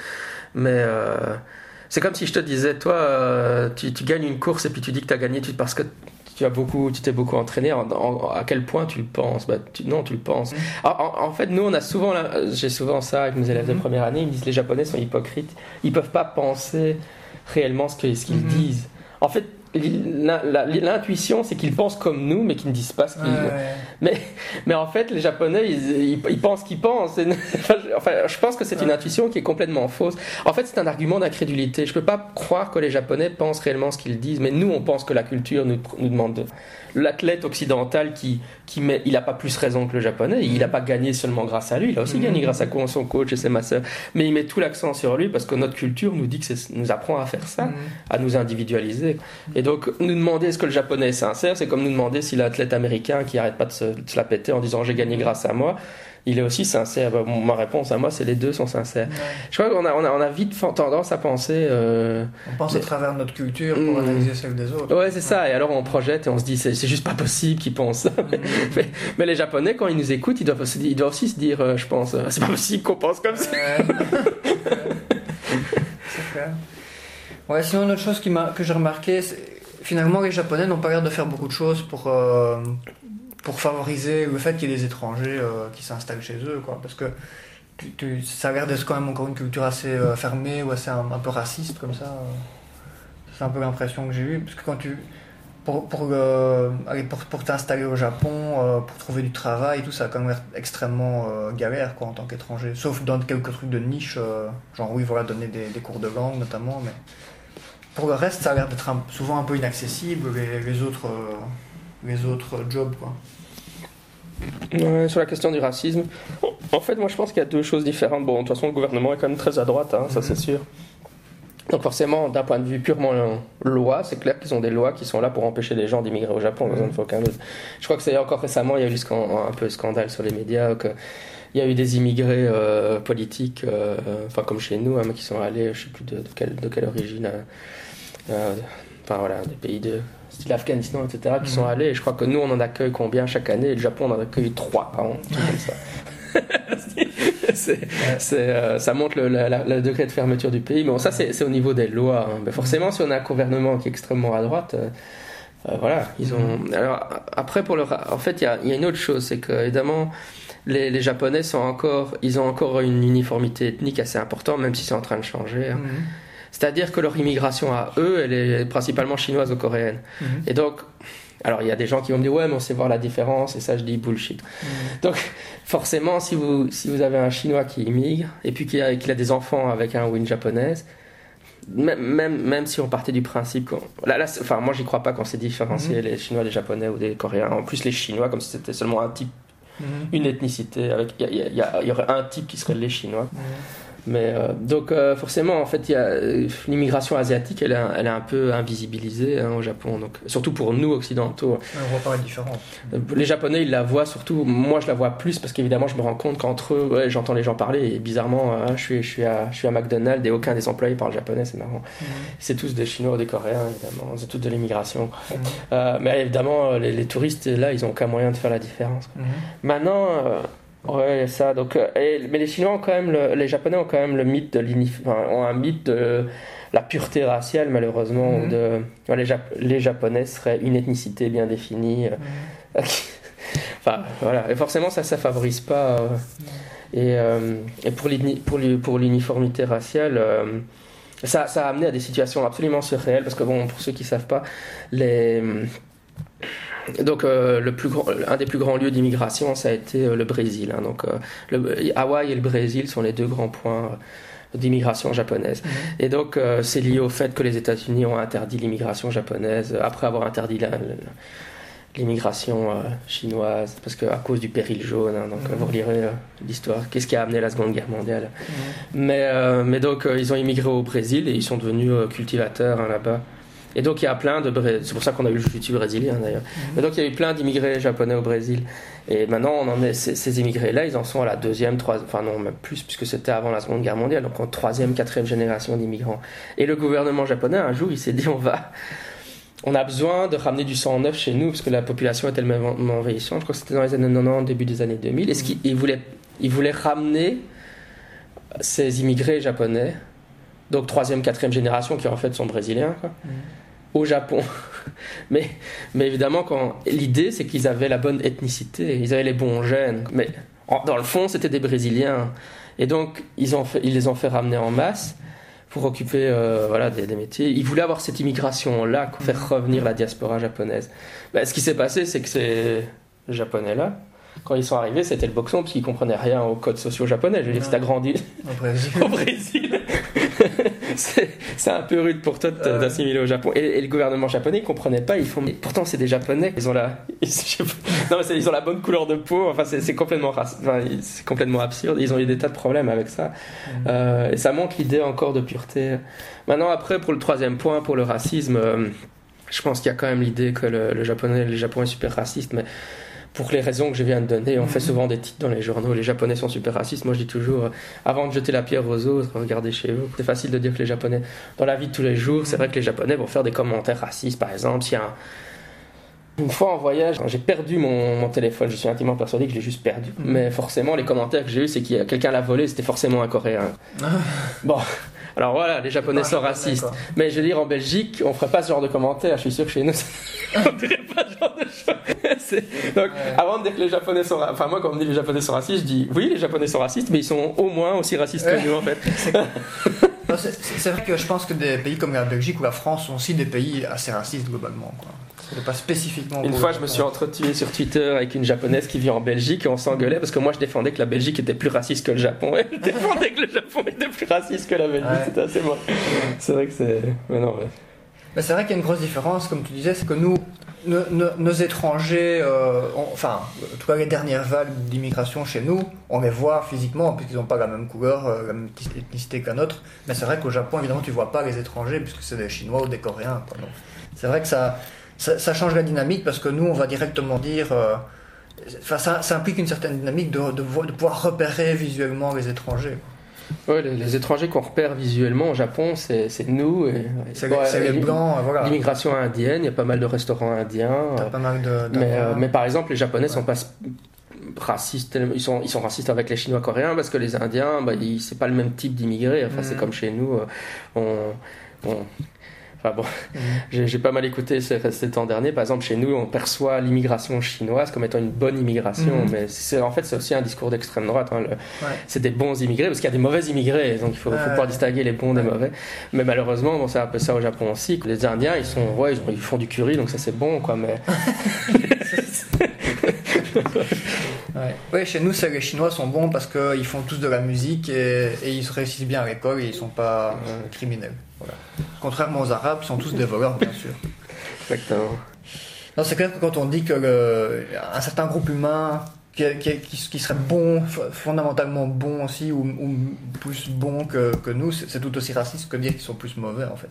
mais euh, c'est comme si je te disais, toi, euh, tu, tu gagnes une course et puis tu dis que tu as gagné parce que tu as beaucoup, tu t'es beaucoup entraîné. En- en- à quel point tu le penses? Bah, tu- Non, tu le penses. Mm. En, en- fait, nous, on a souvent, j'ai souvent ça avec mes élèves de Mhm. première année. Ils me disent les Japonais sont hypocrites. Ils peuvent pas penser réellement ce qu'ils Mhm. disent. En fait, l'intuition, c'est qu'ils pensent comme nous, mais qu'ils ne disent pas ce qu'ils. Mais, mais en fait, les Japonais, ils, ils- ils pensent qu'ils pensent. Enfin, je- pense que c'est une Ouais. intuition qui est complètement fausse. En fait, c'est un argument d'incrédulité. Je peux pas croire que les Japonais pensent réellement ce qu'ils disent, mais nous, on pense que la culture nous, nous demande de. L'athlète occidental qui, qui met, il a pas plus raison que le Japonais. Il a pas gagné seulement grâce à lui. Il a aussi Mhm. gagné grâce à son coach et ses masseurs. Mais il met tout l'accent sur lui parce que notre culture nous dit que nous apprend à faire ça Mhm. à nous individualiser. Et donc, nous demander est-ce que le japonais est sincère, c'est comme nous demander si l'athlète américain qui arrête pas de se, de se la péter en disant j'ai gagné grâce à moi, il est aussi sincère. Bah, ma réponse à moi, c'est les deux sont sincères. Ouais. Je crois qu'on a, on a, on a vite tendance à penser. euh, On pense à Mais- travers notre culture pour Mhm. analyser celle des autres. Ouais, c'est ça. Et alors on projette et on se dit c'est juste pas possible qu'ils pensent ça. Mhm. Mais, mais les Japonais, quand ils nous écoutent, ils doivent, aussi- ils doivent aussi se dire, euh, je pense, euh, c'est pas possible qu'on pense comme ça. Ouais. c'est clair. Ouais, sinon, une autre chose qui que j'ai remarqué, c'est finalement, les Japonais n'ont pas l'air de faire beaucoup de choses pour, euh, pour favoriser le fait qu'il y ait des étrangers euh, qui s'installent chez eux. Quoi, parce que ça a l'air d'être quand même encore une culture assez euh, fermée ou assez un, peu raciste comme ça. C'est un peu l'impression que j'ai eue. Parce que quand tu. Pour, pour, pour, t'installer au Japon, pour trouver du travail, tout ça a quand même l'air extrêmement galère quoi, en tant qu'étranger. Sauf dans quelques trucs de niche, genre oui, voilà, donner des, des cours de langue notamment, mais pour le reste, ça a l'air d'être un- souvent un peu inaccessible, les, les autres, euh, les autres jobs. Quoi. Sur la question du racisme, en fait, moi je pense qu'il y a deux choses différentes. Bon, de toute façon, le gouvernement est quand même très à droite, hein, ça Mhm. c'est sûr. Donc forcément, d'un point de vue purement loi, c'est clair qu'ils ont des lois qui sont là pour empêcher les gens d'immigrer au Japon, Mhm. faut aucun doute. Je crois que c'est encore récemment, il y a eu un peu de scandale sur les médias, que il y a eu des immigrés euh, politiques, euh, enfin comme chez nous, hein, qui sont allés, je sais plus de, de quelle, de quelle origine, enfin voilà, des pays de style l'Afghanistan, etc., qui Mhm. sont allés. Et je crois que nous, on en accueille combien chaque année? Et le Japon, on en accueille trois par an, comme ça. C'est- euh, ça montre le, la- la- le degré de fermeture du pays. Mais bon, ça, c'est au niveau des lois. hein. Mais forcément, si on a un gouvernement qui est extrêmement à droite, euh, euh, voilà, ils ont. Alors après, pour le, en fait, il y a, il y a une autre chose, c'est que évidemment, les, les Japonais sont encore, ils ont encore une uniformité ethnique assez importante, même si c'est en train de changer. hein. Mhm. C'est-à-dire que leur immigration à eux, elle est principalement chinoise ou coréenne. Mhm. Et donc, alors il y a des gens qui vont me dire ouais, mais on sait voir la différence, et ça je dis bullshit. Mhm. Donc, forcément, si vous, si vous avez un Chinois qui immigre et puis qu'il a, des enfants avec un ou une japonaise, même, même, même si on partait du principe qu'on. Là, là, enfin, moi, j'y crois pas qu'on sait différencier les Chinois des Japonais ou des Coréens. En plus, les Chinois, comme si c'était seulement un type, Mhm. une ethnicité, avec il y, y a- il y aurait un type qui serait les Chinois. Mhm. Mais euh, donc euh, forcément, en fait, euh, l'immigration asiatique, elle, est un- elle est un peu invisibilisée hein, au Japon. Donc surtout pour nous occidentaux, On voit pas la différence. Les Japonais, ils la voient surtout. Moi, je la vois plus parce qu'évidemment, je me rends compte qu'entre eux, ouais, j'entends les gens parler et bizarrement, je suis, je suis à, je suis à McDonald's et aucun des employés parle japonais. C'est marrant. C'est tous des Chinois ou des Coréens, évidemment. C'est tous de l'immigration. Mhm. Mais évidemment, les, les touristes, là, ils ont aucun moyen de faire la différence. Mhm. Maintenant, ouais, ça. Donc, euh, et- mais les Chinois ont quand même, le- les Japonais ont quand même le mythe de enfin, ont un mythe de la pureté raciale, malheureusement. Mhm. ou de, ouais, les, Jap- les Japonais seraient une ethnicité bien définie. euh, Mhm. enfin, voilà. Et forcément, ça, ça favorise pas. euh, et, euh, et pour l'uni- pour l'u- pour l'uniformité raciale. euh, ça, ça a amené à des situations absolument surréelles parce que bon, pour ceux qui savent pas, les donc euh, le plus grand, un des plus grands lieux d'immigration, ça a été euh, le Brésil. hein. donc euh, le, Hawaï et le Brésil sont les deux grands points d'immigration japonaise. Mhm. Et donc c'est lié au fait que les États-Unis ont interdit l'immigration japonaise après avoir interdit l'immigration chinoise parce que à cause du péril jaune. hein. donc euh, Mhm. vous relirez l'histoire. Qu'est-ce qui a amené la Seconde Guerre mondiale? Mhm. mais, mais donc, ils ont immigré au Brésil et ils sont devenus cultivateurs hein, là-bas. Et donc, il y a plein de. C'est pour ça qu'on a eu le jiu brésilien d'ailleurs. Mais donc, il y a eu plein d'immigrés japonais au Brésil. Et maintenant, on en est, ces, ces immigrés-là, ils en sont à la deuxième, troisième. Enfin, non, même plus, puisque c'était avant la Seconde Guerre mondiale. Donc, en troisième, quatrième génération d'immigrants. Et le gouvernement japonais, un jour, il s'est dit on va. On a besoin de ramener du sang neuf chez nous, parce que la population est tellement envahissante. Je crois que c'était dans les années 90, début des années 2000. Et ce qu'il il voulait, il voulait ramener ces immigrés japonais, donc troisième, quatrième génération, qui en fait sont brésiliens, quoi, Mhm. Au Japon. mais, mais évidemment, quand l'idée, c'est qu'ils avaient la bonne ethnicité, ils avaient les bons gènes. Mais dans le fond, c'était des Brésiliens. Et donc, ils, ont fait, ils les ont fait ramener en masse pour occuper euh, voilà, des, des métiers. Ils voulaient avoir cette immigration-là, faire revenir la diaspora japonaise. Ben, ce qui s'est passé, c'est que ces Japonais-là, quand ils sont arrivés, c'était le boxon, parce qu'ils comprenaient rien aux codes sociaux japonais. Je veux dire, si t'as grandi Au Brésil. c'est un peu rude pour toi Euh. d'assimiler au Japon. Et, et le gouvernement japonais, ils comprenaient pas. Ils font. mais pourtant, c'est des Japonais. Ils ont la. non, mais ils ont la bonne couleur de peau. Enfin, c'est complètement enfin, c'est complètement absurde. Ils ont eu des tas de problèmes avec ça. Euh, et ça montre l'idée encore de pureté. Maintenant, après, pour le troisième point, pour le racisme. euh, je pense qu'il y a quand même l'idée que le, le japonais, les japonais sont super racistes, mais pour les raisons que je viens de donner, on fait souvent des titres dans les journaux, les japonais sont super racistes. Moi je dis toujours, euh, avant de jeter la pierre aux autres, regardez chez vous. C'est facile de dire que les japonais, dans la vie de tous les jours, c'est vrai que les japonais vont faire des commentaires racistes, par exemple, s'il y a un- Une fois en voyage, j'ai perdu mon, mon téléphone. Je suis intimement persuadé que je l'ai juste perdu. Mhm. Mais forcément, les commentaires que j'ai eu, c'est que quelqu'un l'a volé. C'était forcément un Coréen. bon, alors voilà, les Japonais sont japonais, racistes. Mais je veux dire, en Belgique, on ferait pas ce genre de commentaires. Je suis sûr que chez nous, on dirait pas ce genre de choses. Donc, avant de dire que les Japonais sont, ra- enfin moi, quand on me dit les Japonais sont racistes, je dis oui, les Japonais sont racistes, mais ils sont au moins aussi racistes que nous en fait. C'est vrai que je pense que des pays comme la Belgique ou la France sont aussi des pays assez racistes globalement. Quoi. C'est pas spécifiquement. Une fois, je me suis entretué sur Twitter avec une japonaise qui vit en Belgique et on s'engueulait parce que moi je défendais que la Belgique était plus raciste que le Japon. Elle défendait que le Japon était plus raciste que la Belgique. Ouais. C'était assez bon. C'est vrai que c'est. Mais non. Mais c'est vrai qu'il y a une grosse différence, comme tu disais, c'est que nous, nos, nos- nos étrangers, euh, on- enfin, en tout cas les dernières vagues d'immigration chez nous, on les voit physiquement, puisqu'ils n'ont pas la même couleur, euh, la même ethnicité que la nôtre. Mais c'est vrai qu'au Japon, évidemment, tu vois pas les étrangers, puisque c'est des Chinois ou des Coréens. C'est vrai que ça, ça, ça change la dynamique, parce que nous, on va directement dire... euh, Enfin, ça, ça implique une certaine dynamique de, de, vo- de pouvoir repérer visuellement les étrangers. Ouais, les, les étrangers qu'on repère visuellement au Japon, c'est nous. et- C'est c'est les blancs, voilà. L'immigration indienne, il y a pas mal de restaurants indiens. T'as pas mal de. Mais, euh, mais par exemple, les Japonais Ouais. sont pas racistes, ils sont, ils sont racistes avec les Chinois coréens parce que les Indiens, bah, c'est pas le même type d'immigrés. Enfin, c'est Mhm. comme chez nous. euh, On, on- Enfin bon, Mhm. j'ai pas mal écouté ces, ces temps derniers. Par exemple, chez nous, on perçoit l'immigration chinoise comme étant une bonne immigration, Mhm. mais c'est en fait c'est aussi un discours d'extrême droite. hein, Ouais. C'est des bons immigrés parce qu'il y a des mauvais immigrés, donc il faut, pouvoir distinguer les bons des mauvais. Mais malheureusement, bon, c'est un peu ça au Japon aussi. Les Indiens, ils sont, ouais, ils, ont- ils font du curry, donc ça c'est bon, quoi. Mais Ouais. Ouais, chez nous, c'est les Chinois sont bons parce qu'ils font tous de la musique et, et ils réussissent bien à l'école et ils sont pas euh, criminels. Voilà. Contrairement aux Arabes, ils sont tous des voleurs, bien sûr. exactement. Non, c'est clair que quand on dit que le- un certain groupe humain qui, qui, qui, serait bon, fondamentalement bon aussi, ou, plus bon que, que nous, c'est tout aussi raciste que dire qu'ils sont plus mauvais en fait.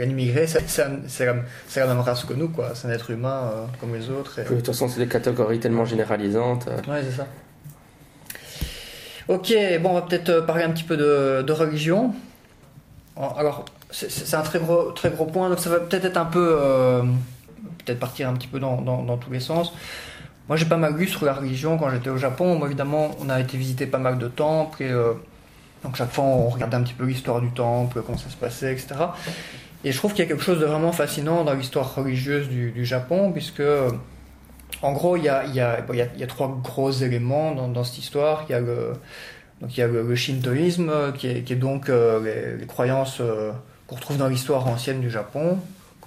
Un immigré, c'est la, même race que nous, quoi. C'est un être humain euh, comme les autres. De toute façon, c'est des catégories tellement généralisantes. Euh. Ouais, c'est ça. Ok, bon, on va peut-être euh, parler un petit peu de, de religion. Alors, c'est un très gros, très gros point, donc ça va peut-être être un peu. peut-être partir un petit peu dans, dans, dans tous les sens. Moi, j'ai pas mal lu sur la religion quand j'étais au Japon. Moi, évidemment, on a été visiter pas mal de temples. Et, euh, donc, chaque fois, on regardait un petit peu l'histoire du temple, comment ça se passait, etc. Et je trouve qu'il y a quelque chose de vraiment fascinant dans l'histoire religieuse du, Japon, puisque, en gros, il y a, trois gros éléments dans, cette histoire. Il y a le, shintoïsme, qui est, qui est donc euh, les, croyances euh, qu'on retrouve dans l'histoire ancienne du Japon.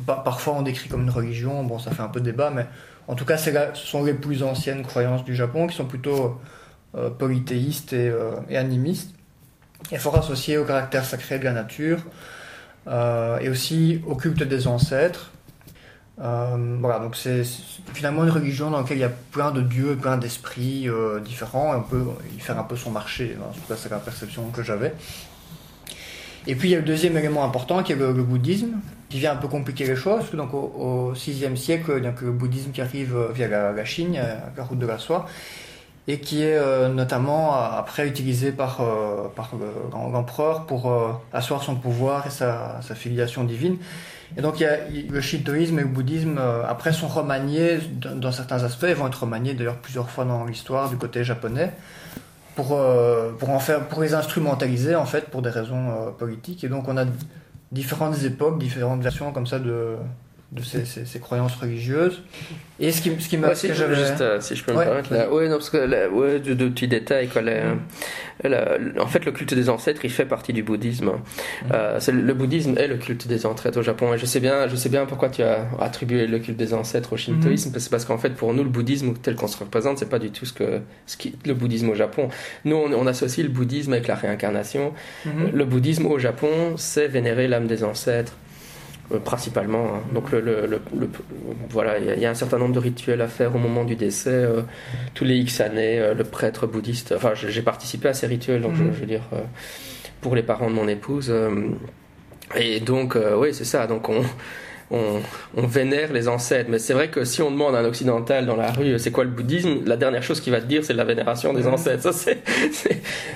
Parfois, on décrit comme une religion. Bon, ça fait un peu débat, mais en tout cas, ce sont les plus anciennes croyances du Japon qui sont plutôt euh, polythéistes et, euh, animistes, et fort associées au caractère sacré de la nature euh, et aussi au culte des ancêtres. voilà, donc c'est finalement une religion dans laquelle il y a plein de dieux, plein d'esprits différents, et on peut y faire un peu son marché. En tout cas, c'est la perception que j'avais. Et puis il y a le deuxième élément important qui est le, bouddhisme, qui vient un peu compliquer les choses. Donc au, VIe siècle, a le bouddhisme qui arrive euh, via la, Chine, euh, la route de la soie, et qui est euh, notamment après utilisé par, par l'empereur pour asseoir son pouvoir et sa, filiation divine. Et donc il y a, le shintoïsme et le bouddhisme après sont remaniés dans certains aspects, ils vont être remaniés d'ailleurs plusieurs fois dans l'histoire du côté japonais pour, euh, pour, en faire, pour les instrumentaliser en fait pour des raisons euh, politiques. Et donc on a différentes époques, différentes versions comme ça de, de ces, ces, croyances religieuses. Et ce qui, ce qui m'a... si, juste, euh, si je peux me permettre, là, ouais, non, parce que là, ouais, de, de, petits détails. Quoi, mm. en fait, le culte des ancêtres, il fait partie du bouddhisme. Mm. Euh, le bouddhisme est le culte des ancêtres au Japon. Et je sais bien, je sais bien pourquoi tu as attribué le culte des ancêtres au shintoïsme. Mm. C'est parce qu'en fait, pour nous, le bouddhisme tel qu'on se représente, c'est pas du tout ce que ce qui, le bouddhisme au Japon. Nous, on, on associe le bouddhisme avec la réincarnation. Mm-hmm. Le bouddhisme au Japon, c'est vénérer l'âme des ancêtres. Euh, principalement. Hein. Donc le, voilà, il y, a un certain nombre de rituels à faire au moment du décès. Euh, tous les X années, euh, le prêtre bouddhiste. Enfin, j'ai participé à ces rituels, donc je, mhm. veux dire pour les parents de mon épouse. et donc, oui, c'est ça. Donc on on, vénère les ancêtres. Mais c'est vrai que si on demande à un occidental dans la rue c'est quoi le bouddhisme, la dernière chose qu'il va te dire c'est la vénération des ancêtres. Ça,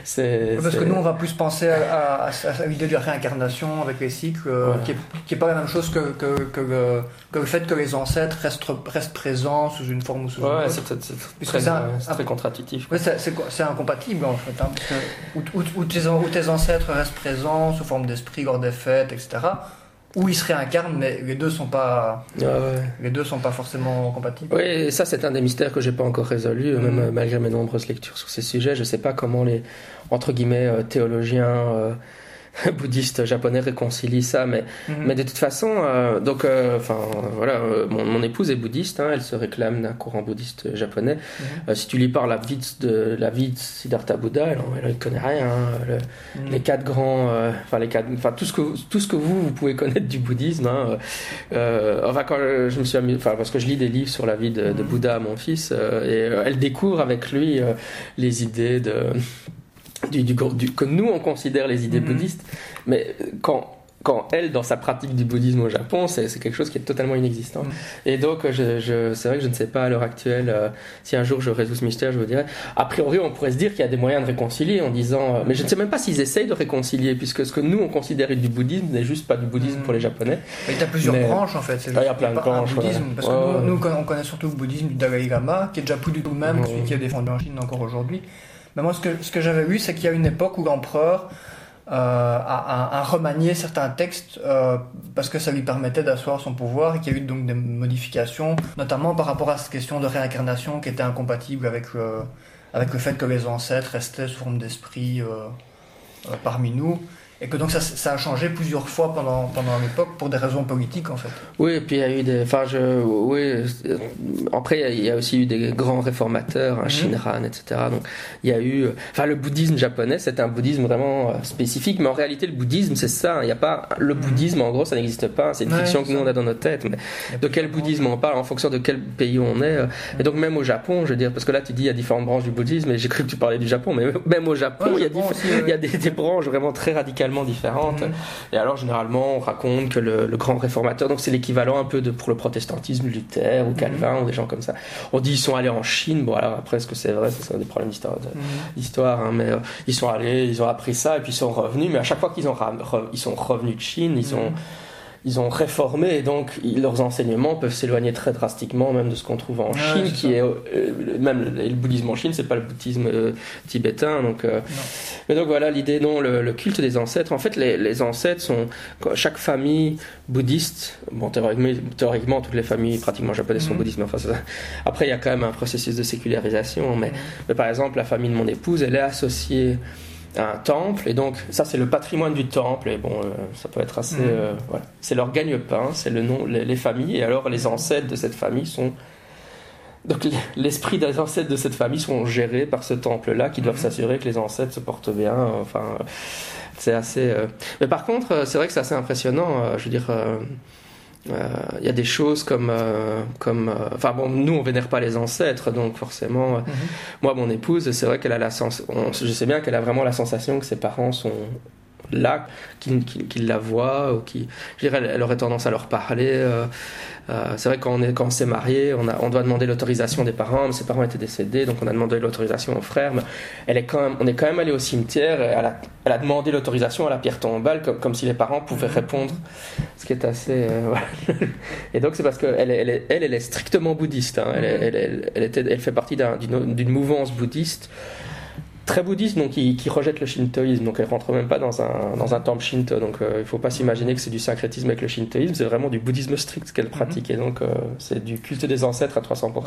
c'est, Parce que nous on va plus penser à, l'idée de la réincarnation avec les cycles, euh, qui, est, pas la même chose que, que, que, le, fait que les ancêtres restent, restent présents sous une forme ou sous une autre. C'est, très, c'est très contradictif. c'est, incompatible en fait. Hein, où, tes, où tes ancêtres restent présents sous forme d'esprit lors des fêtes, etc où ils se réincarnent, mais les deux sont pas, ah les deux sont pas forcément compatibles. Oui, ça c'est un des mystères que j'ai pas encore résolu, mm. même malgré mes nombreuses lectures sur ces sujets. Je sais pas comment les entre guillemets euh, théologiens euh, bouddhiste japonais réconcilie ça, mais, mhm. mais de toute façon, euh, donc, euh, enfin, voilà, euh, mon, épouse est bouddhiste, hein, elle se réclame d'un courant bouddhiste japonais. Mhm. si tu lui parles la vie de la vie de Siddhartha Bouddha, elle, elle, connaît rien. Hein, mhm. Les quatre grands, enfin les quatre, enfin tout ce que tout ce que vous vous pouvez connaître du bouddhisme. Hein, enfin quand je me suis enfin parce que je lis des livres sur la vie de, de Bouddha à mon fils, et elle découvre avec lui les idées de du, que nous on considère les idées mhm. bouddhistes, mais quand quand elle, dans sa pratique du bouddhisme au Japon, c'est quelque chose qui est totalement inexistant. Mhm. Et donc, je, c'est vrai que je ne sais pas à l'heure actuelle, euh, si un jour je résous ce mystère, je vous dirais. A priori, on pourrait se dire qu'il y a des moyens de réconcilier en disant. Euh, mais je ne sais même pas s'ils essayent de réconcilier, puisque ce que nous on considère du bouddhisme n'est juste pas du bouddhisme pour les Japonais. il y a plusieurs branches en fait. Ah, il y a plein de branches. Parce que nous, on connaît surtout le bouddhisme du Dalai Lama, qui est déjà plus du tout le même, celui qui a défendu en Chine encore aujourd'hui. Mais moi, ce que, j'avais vu, c'est qu'il y a une époque où l'empereur euh, a, remanié certains textes euh, parce que ça lui permettait d'asseoir son pouvoir et qu'il y a eu donc des modifications, notamment par rapport à cette question de réincarnation qui était incompatible avec le, avec le fait que les ancêtres restaient sous forme d'esprit euh, parmi nous. Et que donc ça, ça, a changé plusieurs fois pendant, pendant l'époque pour des raisons politiques en fait. Oui, et puis il y a eu des. Enfin, je. Oui. Après, il y a aussi eu des grands réformateurs, hein, Shinran, etc. Donc, il y a eu. Enfin, le bouddhisme japonais, c'est un bouddhisme vraiment euh, spécifique, mais en réalité, le bouddhisme, c'est ça. Il n'y a pas. Le mhm. bouddhisme, en gros, ça n'existe pas. C'est une fiction que nous, on a dans notre tête. Mais de quel bouddhisme on parle en fonction de quel pays on est. Euh. Et donc, même au Japon, je veux dire, parce que là, tu dis, il y a différentes branches du bouddhisme, et j'ai cru que tu parlais du Japon, mais même au Japon, il y a, il y a des, des branches vraiment très radicales différentes. Mhm. Et alors, généralement, on raconte que le, grand réformateur, donc c'est l'équivalent un peu de pour le protestantisme, Luther ou mhm. Calvin ou des gens comme ça. On dit ils sont allés en Chine. Bon, alors après, est-ce que c'est vrai? C'est des problèmes d'histoire, mhm. hein, mais euh, ils sont allés, ils ont appris ça et puis ils sont revenus. Mais à chaque fois qu'ils ont ils sont revenus de Chine, ils ont ils ont réformé et donc leurs enseignements peuvent s'éloigner très drastiquement même de ce qu'on trouve en Chine qui est euh, même le, bouddhisme en Chine c'est pas le bouddhisme euh, tibétain donc euh, mais donc voilà l'idée non le, culte des ancêtres en fait les, ancêtres sont chaque famille bouddhiste bon théoriquement, théoriquement toutes les familles pratiquement japonaises sont mhm. bouddhistes mais enfin après il y a quand même un processus de sécularisation mais, mais par exemple la famille de mon épouse elle est associée un temple, et donc ça c'est le patrimoine du temple, et bon, euh, ça peut être assez. Mm. Euh, voilà. C'est leur gagne-pain, c'est le nom, les, familles, et alors les ancêtres de cette famille sont. Donc l'esprit des ancêtres de cette famille sont gérés par ce temple-là, qui doivent mm. s'assurer que les ancêtres se portent bien, enfin. C'est assez. Euh, mais par contre, c'est vrai que c'est assez impressionnant, je veux dire il euh, y a des choses comme, euh, comme, euh, enfin bon, nous on vénère pas les ancêtres, donc forcément, mhm. moi mon épouse, c'est vrai qu'elle a la sens, je sais bien qu'elle a vraiment la sensation que ses parents sont là, qu'ils la voient ou qui, je dirais, elle, aurait tendance à leur parler. Euh, c'est vrai quand on est quand s'est marié, on, a, on doit demander l'autorisation des parents. Mais ses parents étaient décédés, donc on a demandé l'autorisation au frère. Mais elle est quand même, on est quand même allé au cimetière. Et elle, a, demandé l'autorisation à la pierre tombale, comme, si les parents pouvaient répondre, ce qui est assez. Euh, et donc c'est parce qu'elle elle, elle, elle, est strictement bouddhiste. Hein. Elle, était, elle fait partie d'une mouvance bouddhiste très bouddhiste, donc qui, rejette le shintoïsme, donc elle rentre même pas dans un, dans un temple shinto, donc il euh, il faut pas s'imaginer que c'est du syncrétisme avec le shintoïsme, c'est vraiment du bouddhisme strict qu'elle pratique, et donc euh, c'est du culte des ancêtres à 300%. Quoi.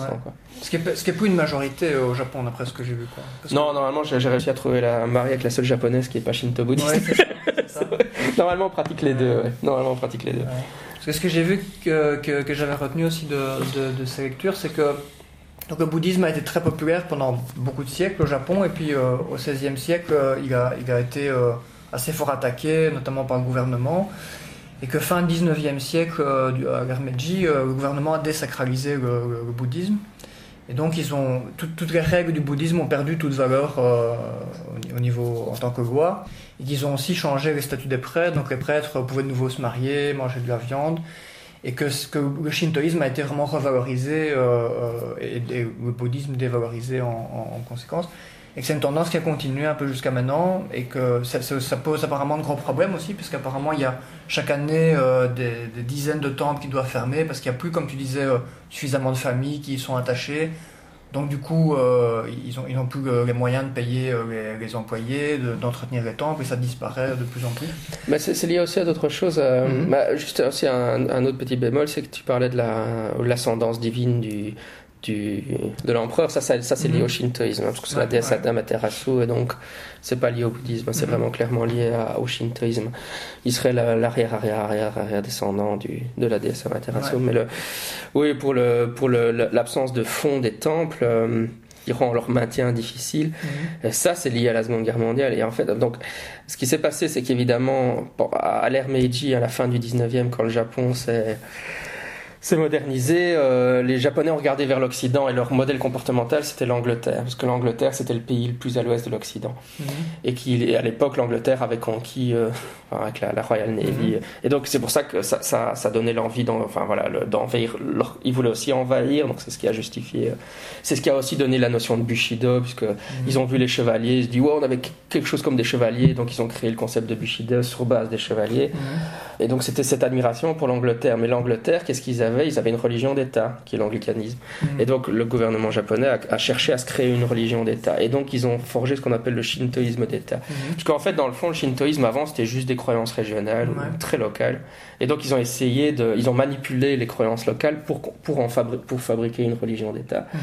Ce qui est, ce qui est plus une majorité au Japon, d'après ce que j'ai vu. Quoi. non, normalement j'ai réussi à trouver la mariée avec la seule japonaise qui est pas shinto-bouddhiste. normalement on pratique les deux, normalement on pratique les deux. Parce que ce que j'ai vu que, que, que j'avais retenu aussi de, de, de ces lectures, c'est que donc le bouddhisme a été très populaire pendant beaucoup de siècles au Japon et puis euh, au XVIe siècle euh, il, a, il, a, été euh, assez fort attaqué, notamment par le gouvernement. Et que fin 19e siècle, à l'ère Meiji, le gouvernement a désacralisé le, bouddhisme. Et donc ils ont, toutes les règles du bouddhisme ont perdu toute valeur au niveau en tant que loi. Et ils ont aussi changé les statuts des prêtres, donc les prêtres pouvaient de nouveau se marier, manger de la viande et que, que le shintoïsme a été vraiment revalorisé euh, euh, et, le bouddhisme dévalorisé en, conséquence. Et que c'est une tendance qui a continué un peu jusqu'à maintenant et que ça, ça, pose apparemment de gros problèmes aussi, puisqu'apparemment il y a chaque année euh, des, dizaines de temples qui doivent fermer parce qu'il n'y a plus, comme tu disais, suffisamment de familles qui y sont attachées. Donc du coup, euh, ils n'ont ils ont plus les moyens de payer euh, les, employés, d'entretenir les temples, et ça disparaît de plus en plus. Mais c'est lié aussi à d'autres choses. Euh, mhm. bah, juste aussi un, un, autre petit bémol, c'est que tu parlais de l'ascendance divine du, du, de l'empereur, ça, ça, c'est lié mhm. au shintoïsme, hein, parce que c'est la déesse Amaterasu, et donc c'est pas lié au bouddhisme, c'est mhm. vraiment clairement lié au shintoïsme. Il serait l'arrière, arrière, arrière, arrière descendant du, de la déesse Amaterasu. Mais le, oui, pour le, pour l'absence de fond des temples, euh, qui rend leur maintien difficile, mhm. ça c'est lié à la Seconde Guerre mondiale. Et en fait, donc, ce qui s'est passé, c'est qu'évidemment, à l'ère Meiji, à la fin du 19e, quand le Japon s'est c'est modernisé. Euh, les Japonais ont regardé vers l'Occident et leur modèle comportemental c'était l'Angleterre, parce que l'Angleterre c'était le pays le plus à l'ouest de l'Occident. Mhm. Et qui, à l'époque, l'Angleterre avait conquis euh, avec la, Royal Navy. Mhm. Et donc c'est pour ça que ça, ça, ça donnait l'envie enfin, voilà, d'envahir. Ils voulaient aussi envahir, donc c'est ce qui a justifié. Euh, c'est ce qui a aussi donné la notion de Bushido, puisque mhm. ils ont vu les chevaliers, ils se disent, ouais, on avait quelque chose comme des chevaliers, donc ils ont créé le concept de Bushido sur base des chevaliers. Et donc c'était cette admiration pour l'Angleterre. Mais l'Angleterre, qu'est-ce qu'ils avaient, ils avaient une religion d'État, qui est l'anglicanisme. Mhm. Et donc le gouvernement japonais a, a cherché à se créer une religion d'État. Et donc ils ont forgé ce qu'on appelle le shintoïsme d'État. Mhm. Parce qu'en fait, dans le fond, le shintoïsme avant, c'était juste des croyances régionales, Ouais. ou très locales. Et donc ils ont essayé de, ils ont manipulé les croyances locales pour pour en fabri- pour fabriquer une religion d'État. Mhm.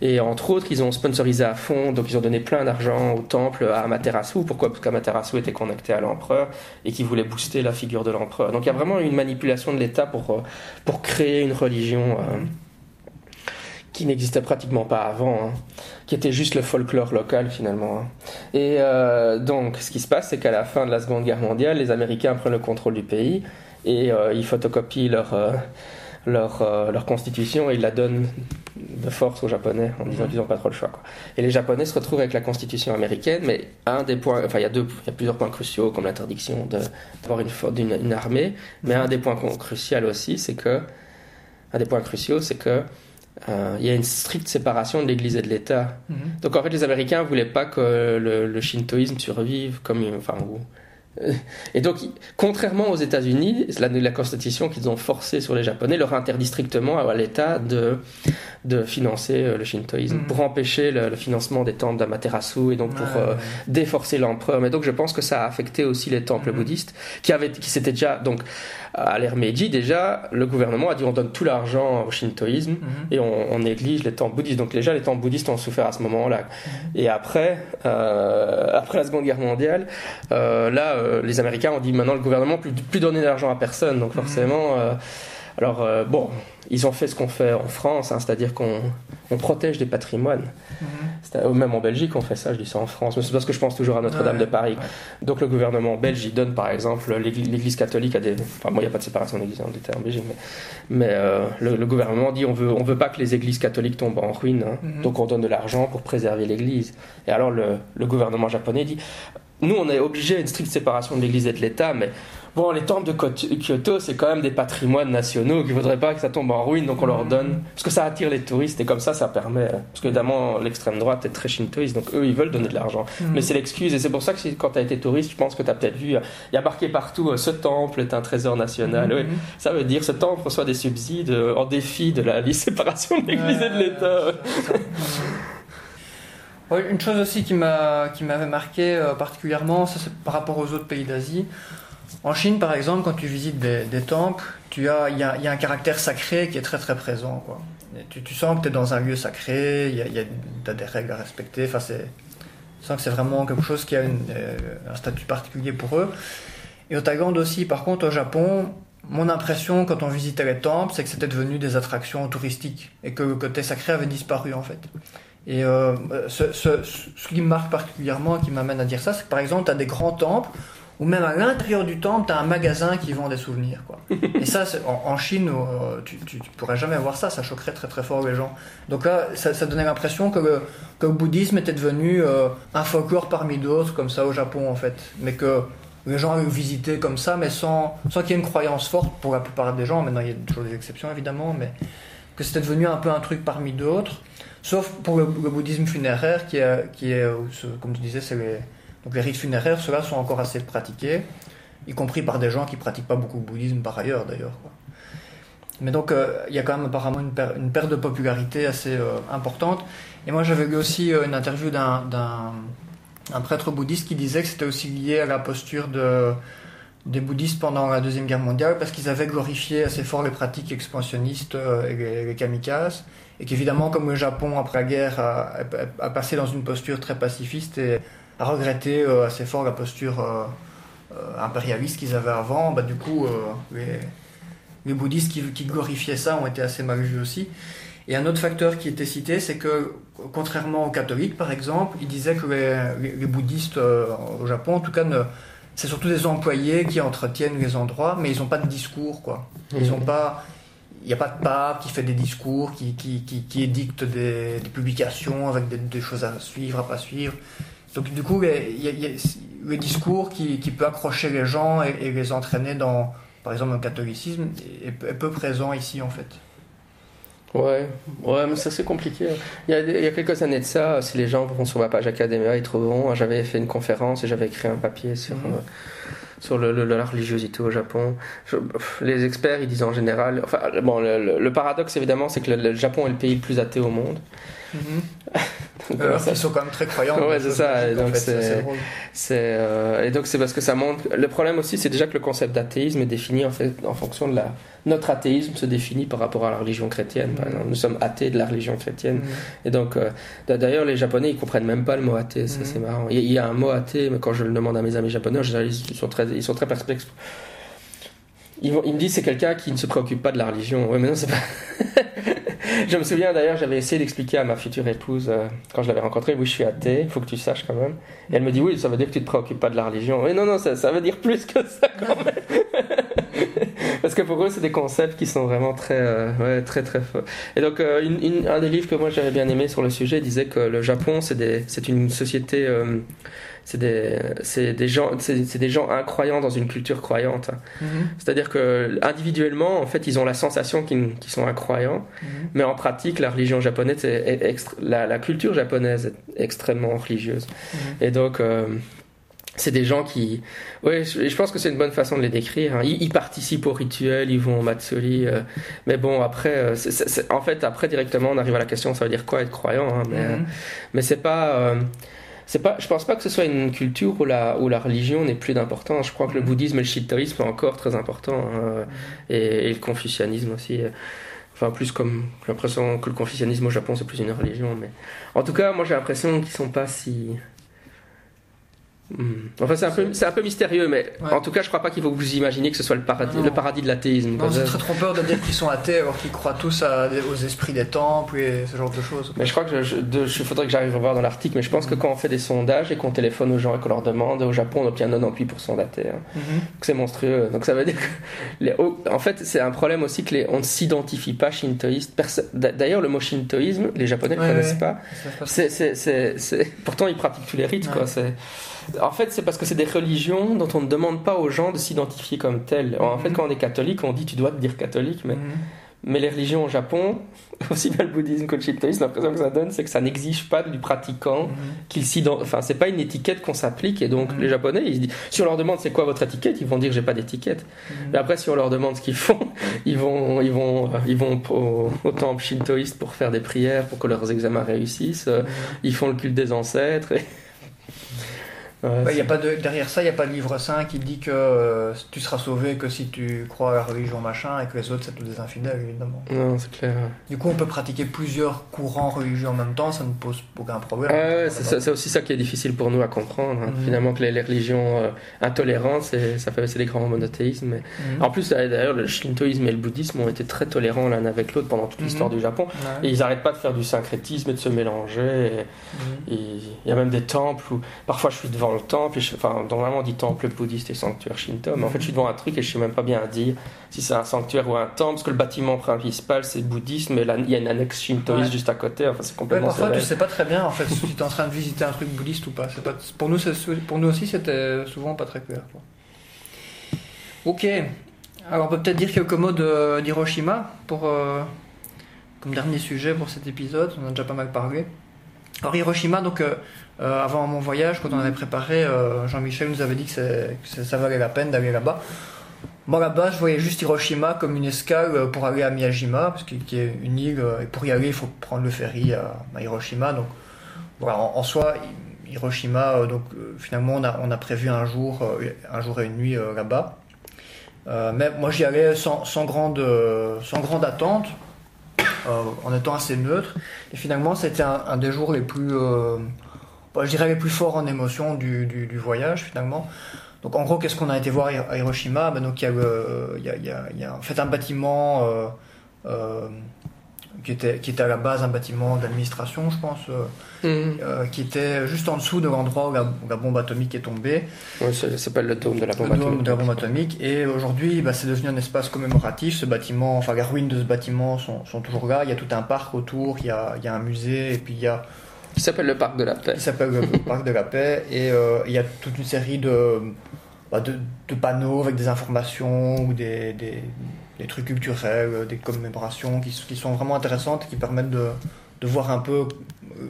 Et entre autres, ils ont sponsorisé à fond, donc ils ont donné plein d'argent au temple à Amaterasu. Pourquoi? Parce qu'Amaterasu était connecté à l'empereur et qui voulait booster la figure de l'empereur. Donc il y a vraiment une manipulation de l'État pour, euh, pour créer une religion euh, qui n'existait pratiquement pas avant, hein, qui était juste le folklore local finalement. hein. Et euh, donc ce qui se passe, c'est qu'à la fin de la Seconde Guerre mondiale, les Américains prennent le contrôle du pays et euh, ils photocopient leur... euh, leur, euh, leur constitution et ils la donnent de force aux Japonais en disant qu'ils n'ont pas trop le choix. Quoi. Et les Japonais se retrouvent avec la constitution américaine, mais un des points, enfin il y a deux, il y a plusieurs points cruciaux comme l'interdiction d'avoir une, armée, mais un des points cruciaux aussi, c'est que un des points cruciaux, c'est que euh, il y a une stricte séparation de l'Église et de l'État. Mhm. Donc en fait, les Américains voulaient pas que le, le shintoïsme survive comme, enfin, ou- et donc, contrairement aux États-Unis, la, la constitution qu'ils ont forcée sur les Japonais leur interdit strictement à l'État de, de financer euh, le shintoïsme Mhm. pour empêcher le, le financement des temples d'Amaterasu et donc pour euh, ouais. déforcer l'empereur. Mais donc, je pense que ça a affecté aussi les temples Mhm. bouddhistes qui avaient, qui s'étaient déjà donc à l'ère Meiji déjà, le gouvernement a dit on donne tout l'argent au shintoïsme Mhm. et on, on néglige les temples bouddhistes. Donc déjà, les temples bouddhistes ont souffert à ce moment-là. Et après, euh, après la Seconde Guerre mondiale, euh, là, euh, les Américains ont dit maintenant le gouvernement plus, plus donner d'argent à personne. Donc forcément, euh, alors euh, bon, ils ont fait ce qu'on fait en France, hein, c'est-à-dire qu'on on protège des patrimoines. Mhm. Même en Belgique, on fait ça, je dis ça en France, mais c'est parce que je pense toujours à Notre-Dame Ouais, de Paris. ouais. Donc le gouvernement belge, il donne par exemple l'église catholique à des... Enfin, moi, il n'y a pas de séparation d'église en d'État en Belgique, mais, mais euh, le, le gouvernement dit on veut, on veut pas que les églises catholiques tombent en ruine, hein. Mhm. donc on donne de l'argent pour préserver l'église. Et alors le, le gouvernement japonais dit nous, on est obligé à une stricte séparation de l'église et de l'État, mais bon, les temples de Kyoto, c'est quand même des patrimoines nationaux qu'il ne faudrait pas que ça tombe en ruine, donc on leur Mhm. donne. Parce que ça attire les touristes et comme ça, ça permet. Parce que évidemment, l'extrême droite est très shintoïste, donc eux, ils veulent donner de l'argent. Mhm. Mais c'est l'excuse, et c'est pour ça que quand tu as été touriste, je pense que tu as peut-être vu, il y a marqué partout euh, ce temple est un trésor national. Oui, Mhm. ça veut dire ce temple reçoit des subsides euh, en défi de la séparation de l'église et de l'État. Ouais, une chose aussi qui m'avait marqué euh, particulièrement, ça c'est par rapport aux autres pays d'Asie. En Chine, par exemple, quand tu visites des, temples, tu as il y a, y a un caractère sacré qui est très très présent. Tu, tu sens que tu es dans un lieu sacré, y y a t'as des règles à respecter. Enfin, tu sens que c'est vraiment quelque chose qui a euh, un statut particulier pour eux. Et au Thaïlande aussi, par contre, au Japon, mon impression quand on visitait les temples, c'est que c'était devenu des attractions touristiques et que le côté sacré avait disparu en fait. Et euh, ce, ce- ce qui me marque particulièrement, qui m'amène à dire ça, c'est que par exemple, tu as des grands temples où même à l'intérieur du temple, tu as un magasin qui vend des souvenirs. Quoi. Et ça, c'est- en, en Chine, euh, tu, tu, tu pourrais jamais voir ça, ça choquerait très très fort les gens. Donc là, ça, ça donnait l'impression que le, que le bouddhisme était devenu euh, un folklore parmi d'autres, comme ça au Japon en fait. Mais que les gens allaient le visiter comme ça, mais sans, sans qu'il y ait une croyance forte pour la plupart des gens. Maintenant, il y a toujours des exceptions évidemment, mais que c'était devenu un peu un truc parmi d'autres. Sauf pour le, le bouddhisme funéraire, qui est, qui est euh, comme tu disais, c'est les, donc les rites funéraires, ceux-là sont encore assez pratiqués, y compris par des gens qui pratiquent pas beaucoup le bouddhisme par ailleurs d'ailleurs. Mais donc euh, il y a quand même apparemment une, per- une perte de popularité assez euh, importante. Et moi j'avais lu aussi euh, une interview d'un, d'un un prêtre bouddhiste qui disait que c'était aussi lié à la posture de, des bouddhistes pendant la Deuxième Guerre mondiale parce qu'ils avaient glorifié assez fort les pratiques expansionnistes et les, kamikazes. Et qu'évidemment, comme le Japon, après la guerre, a, a- a passé dans une posture très pacifiste et a regretté euh, assez fort la posture euh, euh, impérialiste qu'ils avaient avant, bah, du coup, les, les bouddhistes qui, qui glorifiaient ça ont été assez mal vus aussi. Et un autre facteur qui était cité, c'est que, contrairement aux catholiques, par exemple, ils disaient que les, les- bouddhistes au Japon, en tout cas, c'est surtout des employés qui entretiennent les endroits, mais ils n'ont pas de discours, quoi. Ils ont pas, il n'y a pas de pape qui fait des discours, qui, qui, qui, édicte des, des publications avec des, des choses à suivre, à pas suivre. Donc du coup, il y a, il y a- il y a le discours qui, qui peut accrocher les gens et, et les entraîner dans, par exemple, le catholicisme, est, est peu présent ici en fait. Ouais, ouais, mais ça c'est compliqué. Il y, a, des- il y a quelques années de ça, si les gens vont sur ma page Academia, ils trouveront. J'avais fait une conférence et j'avais écrit un papier sur, Mhm. euh, sur le, le- la religiosité au Japon. Je- les experts, ils disent en général. Enfin, bon, le, paradoxe évidemment, c'est que le Japon est le pays le plus athée au monde. Donc, Alors euh, ça- qu'ils sont quand même très croyants. Ouais, c'est ça, et donc c'est- euh, et donc c'est parce que ça montre. Le problème aussi, c'est déjà que le concept d'athéisme est défini en fait en fonction de la. Notre athéisme se définit par rapport à la religion chrétienne. Par Mhm. exemple, nous sommes athées de la religion chrétienne. Mhm. Et donc, euh, d'ailleurs, les Japonais, ils comprennent même pas le mot athée. Ça, Mhm. c'est marrant. Il y a- un mot athée, mais quand je le demande à mes amis japonais, en général, ils sont très, ils sont très perplexes. Ils, vont, ils me disent c'est quelqu'un qui ne se préoccupe pas de la religion. Oui, mais non, c'est pas. je me souviens d'ailleurs, j'avais essayé d'expliquer à ma future épouse euh, quand je l'avais rencontrée, oui, je suis athée, faut que tu saches quand même. Et elle me dit oui, ça veut dire que tu te préoccupes pas de la religion. Mais non, non, ça, ça veut dire plus que ça quand même. Parce que pour eux, c'est des concepts qui sont vraiment très, euh, ouais, très, très forts. Et donc, euh, une- une- un des livres que moi j'avais bien aimé sur le sujet disait que le Japon, c'est une société, euh, c'est des, c'est des gens, c'est des gens incroyants dans une culture croyante. Mhm. C'est-à-dire que individuellement, en fait, ils ont la sensation qu'ils sont incroyants, Mhm. mais en pratique, la religion japonaise, est, la, la culture japonaise est extrêmement religieuse. Mhm. Et donc, euh, c'est des gens qui. Oui, je, pense que c'est une bonne façon de les décrire. hein. Ils, ils participent au rituel, ils vont au matsuri. euh, mais bon, après, euh, en fait, après, directement, on arrive à la question ça veut dire quoi être croyant hein, mais, Mhm. mais c'est pas. euh, c'est pas, je pense pas que ce soit une culture où la, où la religion n'est plus d'importance. Je crois que le bouddhisme et le shintoïsme sont encore très importants. hein, et, et le confucianisme aussi. Enfin, plus comme. J'ai l'impression que le confucianisme au Japon, c'est plus une religion. Mais en tout cas, moi, j'ai l'impression qu'ils sont pas si. Hmm. Enfin, c'est un, peu, c'est un peu mystérieux, mais Ouais. en tout cas, je crois pas qu'il faut que vous imaginiez que ce soit le paradis, le paradis de l'athéisme. Non, c'est très trompeur de dire qu'ils sont athées alors qu'ils croient tous à aux esprits des temples et ce genre de choses. Mais je crois que je, je- faudrait que j'arrive à voir dans l'article, mais je pense que quand on fait des sondages et qu'on téléphone aux gens et qu'on leur demande, au Japon, on obtient 98% d'athées. hein. Donc c'est monstrueux. Donc ça veut dire que. les- en fait, c'est un problème aussi que les, on ne s'identifie pas shintoïste. D'ailleurs, le mot shintoïsme, les Japonais ne Ouais, connaissent ouais. pas. C'est, c'est, Pourtant, ils pratiquent tous les rites. Ouais. Quoi. C'est... En fait, c'est parce que c'est des religions dont on ne demande pas aux gens de s'identifier comme tels. En fait, Mhm. quand on est catholique, on dit tu dois te dire catholique, mais, Mhm. mais les religions au Japon, aussi bien le bouddhisme que le shintoïsme, l'impression que ça donne, c'est que ça n'exige pas du pratiquant Mhm. qu'il s'ident... Enfin, c'est pas une étiquette qu'on s'applique, et donc Mhm. les Japonais, ils se disent... si on leur demande c'est quoi votre étiquette, ils vont dire j'ai pas d'étiquette. Mais après, si on leur demande ce qu'ils font, ils vont, ils vont, euh, ils vont au, au temple shintoïste pour faire des prières, pour que leurs examens réussissent. Euh, Ils font le culte des ancêtres. et- Ouais, Bah, y a pas de, derrière ça, il n'y a pas de livre saint qui dit que euh, tu seras sauvé que si tu crois à la religion machin et que les autres c'est tous des infidèles évidemment. Non, c'est clair. Du coup, on peut pratiquer plusieurs courants religieux en même temps, ça ne pose aucun problème. Ah ouais, c'est aussi ça qui est difficile pour nous à comprendre. hein. Mhm. Finalement, que les, les religions euh, intolérantes, ça fait c'est des grands monothéismes. mais- Mhm. En plus, d'ailleurs, le shintoïsme et le bouddhisme ont été très tolérants l'un avec l'autre pendant toute Mhm. l'histoire du Japon. Ouais. Et ils n'arrêtent pas de faire du syncrétisme et de se mélanger. et- Mhm. et Il y a même des temples où parfois je suis devant le temple, et je- enfin, normalement on dit temple bouddhiste et sanctuaire shinto, mais en fait je suis devant un truc et je sais même pas bien dire si c'est un sanctuaire ou un temple, parce que le bâtiment principal c'est bouddhiste, mais il y a une annexe shintoïste Ouais. juste à côté, enfin c'est Ouais, complètement parfois, tu sais pas très bien en fait si tu es en train de visiter un truc bouddhiste ou pas. Pour nous, pour nous aussi, c'était souvent pas très clair. quoi. Ok. Alors, on peut peut-être dire quelques mots d'Hiroshima pour euh, comme dernier sujet pour cet épisode. On en a déjà pas mal parlé. Alors Hiroshima, donc euh, euh, avant mon voyage, quand on avait préparé, euh, Jean-Michel nous avait dit que, ça- valait la peine d'aller là-bas. Moi là-bas, je voyais juste Hiroshima comme une escale euh, pour aller à Miyajima, parce qu'il qui est une île, et pour y aller, il faut prendre le ferry à, Hiroshima. Donc voilà, en, soi, Hi- Hiroshima, donc finalement, on a, a prévu un jour, un jour et une nuit là-bas. Mais moi, j'y allais sans, grande, sans attente, en étant assez neutre. Et finalement, c'était un, des jours les plus, je dirais les plus forts en émotion du, du- du voyage finalement. Donc en gros, qu'est-ce qu'on a été voir à Hiroshima? Ben, Donc il y a, le- il y a- il y a- il y a en fait un bâtiment euh, euh, qui, était, qui était à la base un bâtiment d'administration, je pense, euh, euh, qui était juste en dessous de l'endroit où la, où la bombe atomique est tombée, Ouais, ça ça s'appelle le dôme de la bombe le dôme atomique. de la bombe atomique. Et aujourd'hui, bah, c'est devenu un espace commémoratif. Ce bâtiment, enfin les ruines de ce bâtiment sont, sont toujours là. Il y a tout un parc autour, il y a, il y a un musée, et puis il y a Qui s'appelle le parc de la paix. qui s'appelle le Parc de la Paix. Et euh, il y a toute une série de, bah, de, de panneaux avec des informations ou des, des, des trucs culturels, euh, des commémorations qui, qui sont vraiment intéressantes et qui permettent de, de voir un peu euh,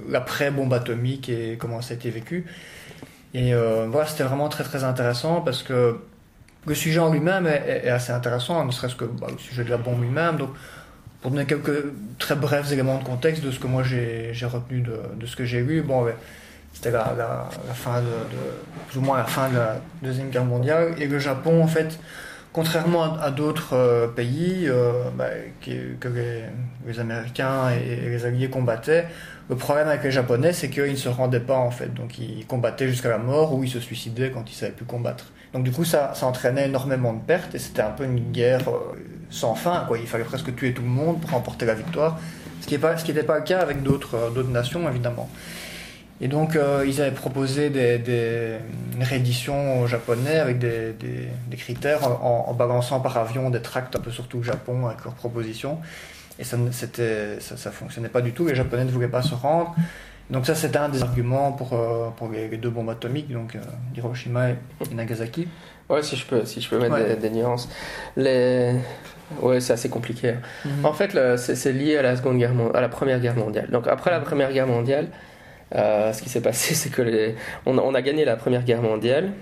l'après-bombe atomique et comment ça a été vécu. Et euh, voilà, c'était vraiment très très intéressant parce que le sujet en lui-même est, assez intéressant, ne serait-ce que bah, le sujet de la bombe lui-même. Donc, pour donner quelques très brefs éléments de contexte de ce que moi j'ai retenu de, ce que j'ai lu, bon, c'était la, fin de, plus ou moins la fin de la deuxième guerre mondiale et le Japon en fait contrairement à, d'autres euh, pays euh, bah, que les, Américains et, les Alliés combattaient, le problème avec les Japonais, c'est qu'ils ne se rendaient pas en fait. Donc ils combattaient jusqu'à la mort ou ils se suicidaient quand ils savaient plus combattre. Donc du coup, ça, ça entraînait énormément de pertes et c'était un peu une guerre euh, sans fin. Quoi. Il fallait presque tuer tout le monde pour remporter la victoire, ce qui n'était pas, pas le cas avec d'autres d'autres nations évidemment. Et donc, euh, ils avaient proposé des, des, une réédition japonais avec des, critères en, balançant par avion des tracts un peu sur tout le Japon avec leurs propositions. Et ça ne ça, fonctionnait pas du tout. Les Japonais ne voulaient pas se rendre. Donc ça, c'était un des arguments pour, euh, pour les, deux bombes atomiques, donc euh, Hiroshima et Nagasaki. Ouais, si je peux, si je peux mettre des, nuances. Les... Ouais, c'est assez compliqué. Mhm. En fait, c'est lié à la, seconde guerre, à la Première Guerre mondiale. Donc après la Première Guerre mondiale, euh, ce qui s'est passé, c'est que les... on, a gagné la Première Guerre mondiale,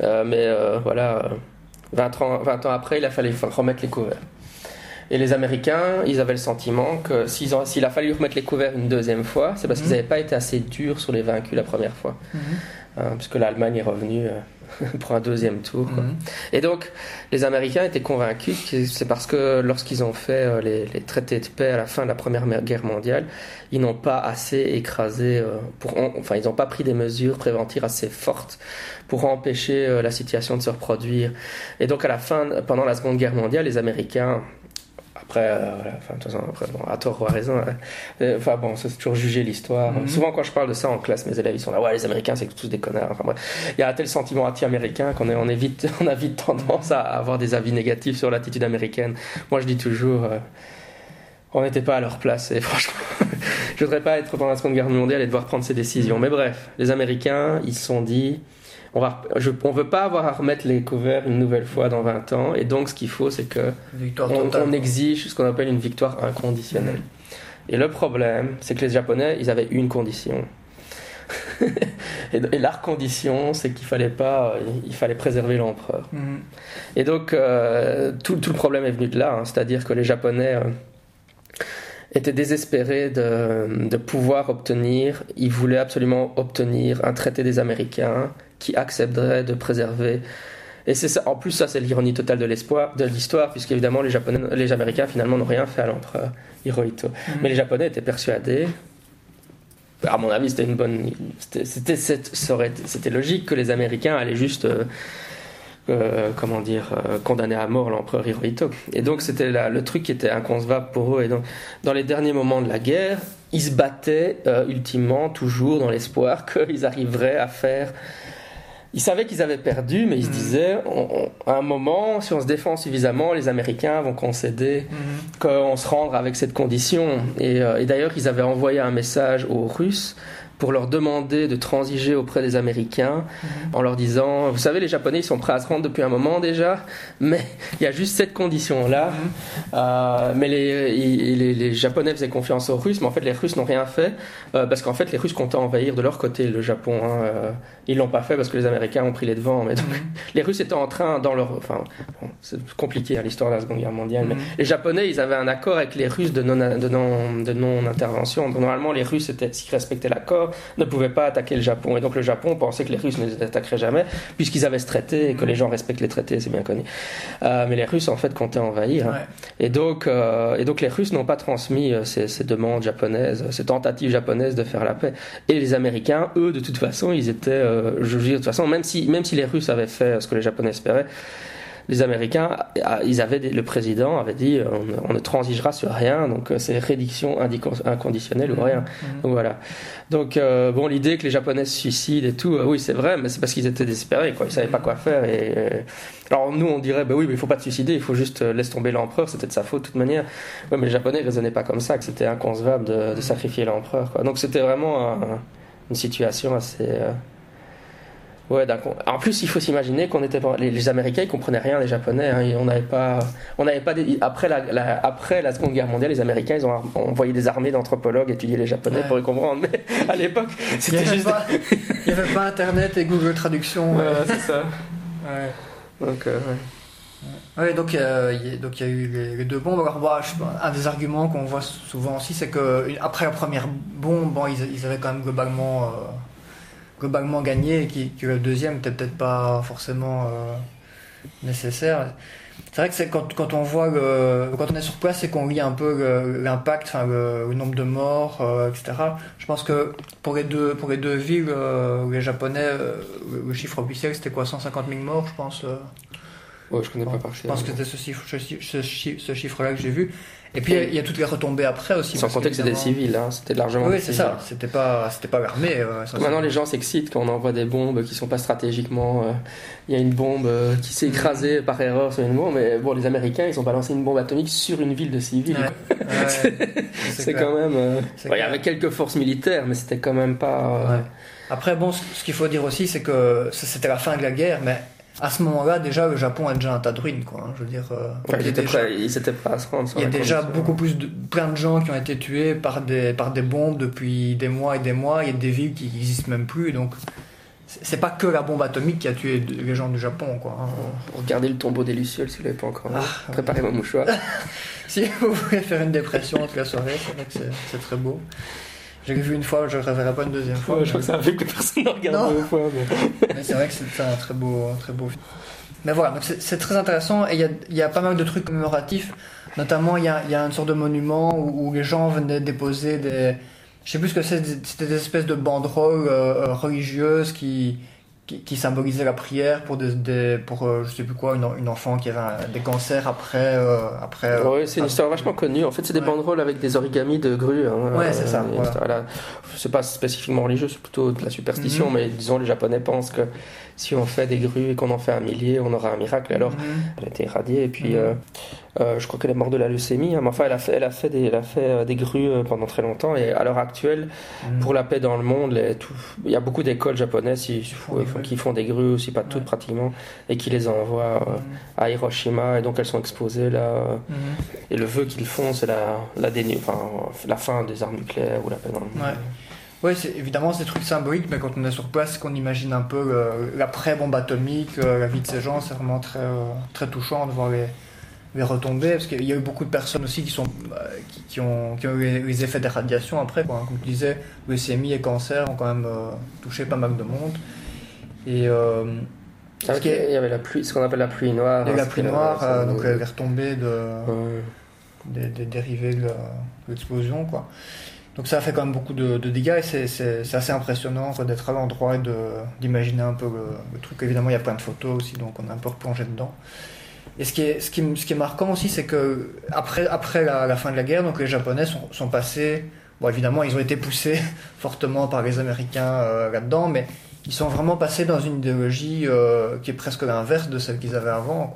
mais voilà, 20 ans, 20 ans après, il a fallu remettre les couverts. Et les Américains, ils avaient le sentiment que s'il a fallu remettre les couverts une deuxième fois, c'est parce qu'ils n'avaient mhm. pas été assez durs sur les vaincus la première fois. Mhm. puisque l'Allemagne est revenue pour un deuxième tour. Mhm. Et donc, les Américains étaient convaincus que c'est parce que lorsqu'ils ont fait euh, les, traités de paix à la fin de la Première Guerre mondiale, ils n'ont pas assez écrasé, euh, enfin, ils n'ont pas pris des mesures préventives assez fortes pour empêcher euh, la situation de se reproduire. Et donc, à la fin, pendant la Seconde Guerre mondiale, les Américains après, euh, enfin, de toute façon, après, bon, à tort ou à raison, hein. euh, enfin bon, c'est toujours juger l'histoire. Mhm. Souvent, quand je parle de ça en classe, mes élèves ils sont là, ouais, les Américains, c'est tous des connards. Enfin, Il y a un tel sentiment anti-américain qu'on est, on, est vite, on a vite tendance à avoir des avis négatifs sur l'attitude américaine. Moi, je dis toujours, euh, on n'était pas à leur place. Et franchement, je voudrais pas être pendant la Seconde Guerre mondiale et devoir prendre ces décisions. Mais bref, les Américains, ils se sont dit, on va, on veut pas avoir à remettre les couverts une nouvelle fois dans 20 ans. Et donc, ce qu'il faut, c'est que on, exige ce qu'on appelle une victoire inconditionnelle. Et le problème, c'est que les Japonais, ils avaient une condition. et, leur condition, c'est qu'il fallait pas, il fallait préserver l'empereur. Mhm. Et donc, euh, tout, tout, le problème est venu de là, hein. c'est-à-dire que les Japonais étaient désespérés de, de, pouvoir obtenir, ils voulaient absolument obtenir un traité des Américains qui accepterait de préserver. Et c'est ça, en plus, ça, c'est l'ironie totale de l'espoir, de l'histoire, puisqu'évidemment, les Japonais, les Américains, finalement, n'ont rien fait à l'empereur Hirohito. Mhm. Mais les Japonais étaient persuadés, à mon avis, c'était une bonne, c'était, c'était logique que les Américains allaient juste, euh, euh, comment dire, euh, condamner à mort l'empereur Hirohito. Et donc, c'était le truc qui était inconcevable pour eux. Et donc, dans les derniers moments de la guerre, ils se battaient ultimement, toujours dans l'espoir qu'ils arriveraient à faire ils savaient qu'ils avaient perdu, mais ils se mm. disaient, à un moment, si on se défend suffisamment, les Américains vont concéder mm. qu'on se rendre avec cette condition. Et, euh, et d'ailleurs, ils avaient envoyé un message aux Russes pour leur demander de transiger auprès des Américains mhm. en leur disant, vous savez, les Japonais, ils sont prêts à se rendre depuis un moment déjà, mais il y a juste cette condition-là. Mhm. Euh, mais les, les, les, Japonais faisaient confiance aux Russes, mais en fait, les Russes n'ont rien fait euh, parce qu'en fait, les Russes comptaient envahir de leur côté le Japon. Hein, euh, ils l'ont pas fait parce que les Américains ont pris les devants. Mais donc, mhm. les Russes étaient en train, dans leur, enfin, c'est compliqué hein, l'histoire de la Seconde Guerre mondiale, mais les Japonais, ils avaient un accord avec les Russes de non, de non, de non intervention. normalement, les Russes, s'ils respectaient l'accord ne pouvaient pas attaquer le Japon. Et donc le Japon pensait que les Russes ne les attaqueraient jamais, puisqu'ils avaient ce traité et que les gens respectent les traités, c'est bien connu. Euh, mais les Russes, en fait, comptaient envahir. Hein. Et, donc, euh, et donc les Russes n'ont pas transmis euh, ces, demandes japonaises, ces tentatives japonaises de faire la paix. Et les Américains, eux, de toute façon, ils étaient, je veux dire, de toute façon, même si, même si les Russes avaient fait ce que les Japonais espéraient, les Américains, ah, ils avaient le président avait dit on, ne transigera sur rien, donc euh, c'est rédiction inconditionnelle ou rien. Mmh. Donc voilà. Donc euh, bon, l'idée que les Japonais se suicident et tout, euh, oui c'est vrai, mais c'est parce qu'ils étaient désespérés, quoi. Ils savaient pas quoi faire. Et, alors nous on dirait bah oui, mais il faut pas te suicider, il faut juste laisser tomber l'empereur, c'était de sa faute de toute manière. Ouais, mais les Japonais raisonnaient pas comme ça, que c'était inconcevable de, de, sacrifier l'empereur. Donc c'était vraiment une situation assez Ouais, d'accord. En plus, il faut s'imaginer qu'on était les, les, Américains, ils comprenaient rien les Japonais. Hein, on n'avait pas, on n'avait pas après la, après la Seconde Guerre mondiale, les Américains, ils ont envoyé des armées d'anthropologues étudier les Japonais pour les comprendre. Mais à l'époque, c'était juste. il n'y avait pas Internet et Google Traduction. Voilà, c'est ça. Ouais. Donc, euh, ouais. Oui, donc euh, il y a- donc il y a eu les, les deux bombes. Alors, bah, je pas, un des arguments qu'on voit souvent aussi, c'est que une- après la première bombe, bon, ils, ils avaient quand même globalement, euh, globalement gagné et qui- que le deuxième n'était peut-être pas forcément euh, nécessaire. C'est vrai que c'est quand, quand on voit le- quand on est sur place et qu'on lit un peu l'impact, enfin le, le nombre de morts, euh, etc. Je pense que pour les deux pour les deux villes, euh, les Japonais, euh, le, chiffre officiel c'était quoi 150 000 morts, je pense. Ouais, je connais pas par je pense que c'était ce chiffre, ce, chi- ce chi- ce chiffre-là que j'ai vu. Et puis il y y a toutes les retombées après aussi. Sans compter que c'était civils, hein, c'était largement Oui, c'est ça. C'était pas, c'était pas l'armée. euh. Maintenant, les gens s'excitent quand on envoie des bombes qui sont pas stratégiquement. euh, Il y a une bombe euh, qui s'est écrasée par erreur sur une bombe, mais bon, les Américains, ils ont balancé une bombe atomique sur une ville de civils. Ouais. Ouais, C'est quand même. il y avait quelques forces militaires, mais c'était quand même pas. Après, bon, ce, qu'il faut dire aussi, c'est que c'était la fin de la guerre, mais à ce moment-là, déjà, le Japon a déjà un tas de ruines, quoi. hein. Je veux dire, euh, ouais, il déjà, prêts à se rendre. il y a déjà beaucoup plus de, plein de gens qui ont été tués par des, par des bombes depuis des mois et des mois. Il y a des villes qui n'existent même plus, donc c'est pas que la bombe atomique qui a tué les gens du Japon, quoi. hein. Regardez le tombeau des Lucioles si vous l'avez pas encore. Ah, Préparez vos mouchoirs. Si vous voulez faire une dépression toute la soirée, c'est vrai que c'est très beau. J'ai vu une fois, je ne le reverrai pas une deuxième fois. Ouais, je crois que c'est un film que personne n'a regardé Non. deux fois. mais- Mais c'est vrai que c'est un très beau, un très beau film. Mais voilà, donc c'est très intéressant et il y a, il y a pas mal de trucs commémoratifs. Notamment, il y a, il y a une sorte de monument où, où les gens venaient déposer des. Je sais plus ce que c'est, c'était des espèces de banderoles euh, euh, religieuses qui, qui, qui symbolisaient la prière pour, des, des- pour euh, je sais plus quoi, une, une enfant qui avait un- des cancers après. euh, après euh, Ouais, c'est une histoire vachement connue. En fait, c'est des Ouais. banderoles avec des origamis de grues. hein. Ouais, c'est ça, une voilà. histoire, là, C'est pas spécifiquement religieux, c'est plutôt de la superstition, Mhm. mais disons, les Japonais pensent que si on fait des grues et qu'on en fait un millier, on aura un miracle. Alors, Mhm. elle a été irradiée et puis euh, euh, je crois qu'elle est morte de la leucémie. hein, mais enfin, elle a fait, elle a fait, des, elle a fait euh, des grues euh, pendant très longtemps. Et à l'heure actuelle, Mhm. pour la paix dans le monde, les- tout- il y a beaucoup d'écoles japonaises qui, font des grues. qui font des grues aussi, pas toutes Ouais. pratiquement, et qui les envoient euh, à Hiroshima. Et donc, elles sont exposées là. Mhm. et le vœu qu'ils font, c'est la, la, enfin, la fin des armes nucléaires ou la paix dans le monde. Ouais. Oui, évidemment c'est des trucs symboliques, mais quand on est sur place, qu'on imagine un peu l'après-bombe atomique, la vie de ces gens, c'est vraiment très, euh, très touchant de voir les, les retombées, parce qu'il y a eu beaucoup de personnes aussi qui, sont, euh, qui, qui ont, qui ont eu les, effets des radiations après. Quoi. Comme tu disais, leucémie et cancer ont quand même euh, touché pas mal de monde. Et euh, Ah, ce est- Il y avait la pluie, ce qu'on appelle la pluie noire. il y a eu hein, la pluie noire, euh, ça, donc euh, les retombées de, ouais. des, des dérivés de l'explosion. quoi. Donc ça a fait quand même beaucoup de, de dégâts et c'est- assez impressionnant d'être à l'endroit et d'imaginer un peu le, le truc. Évidemment, il y a plein de photos aussi, donc on est un peu replongé dedans. Et ce qui est, ce qui, ce qui est marquant aussi, c'est que après, après la, fin de la guerre, donc les Japonais sont, sont passés. Bon, évidemment, ils ont été poussés fortement par les Américains euh, là-dedans, mais ils sont vraiment passés dans une idéologie euh, qui est presque l'inverse de celle qu'ils avaient avant.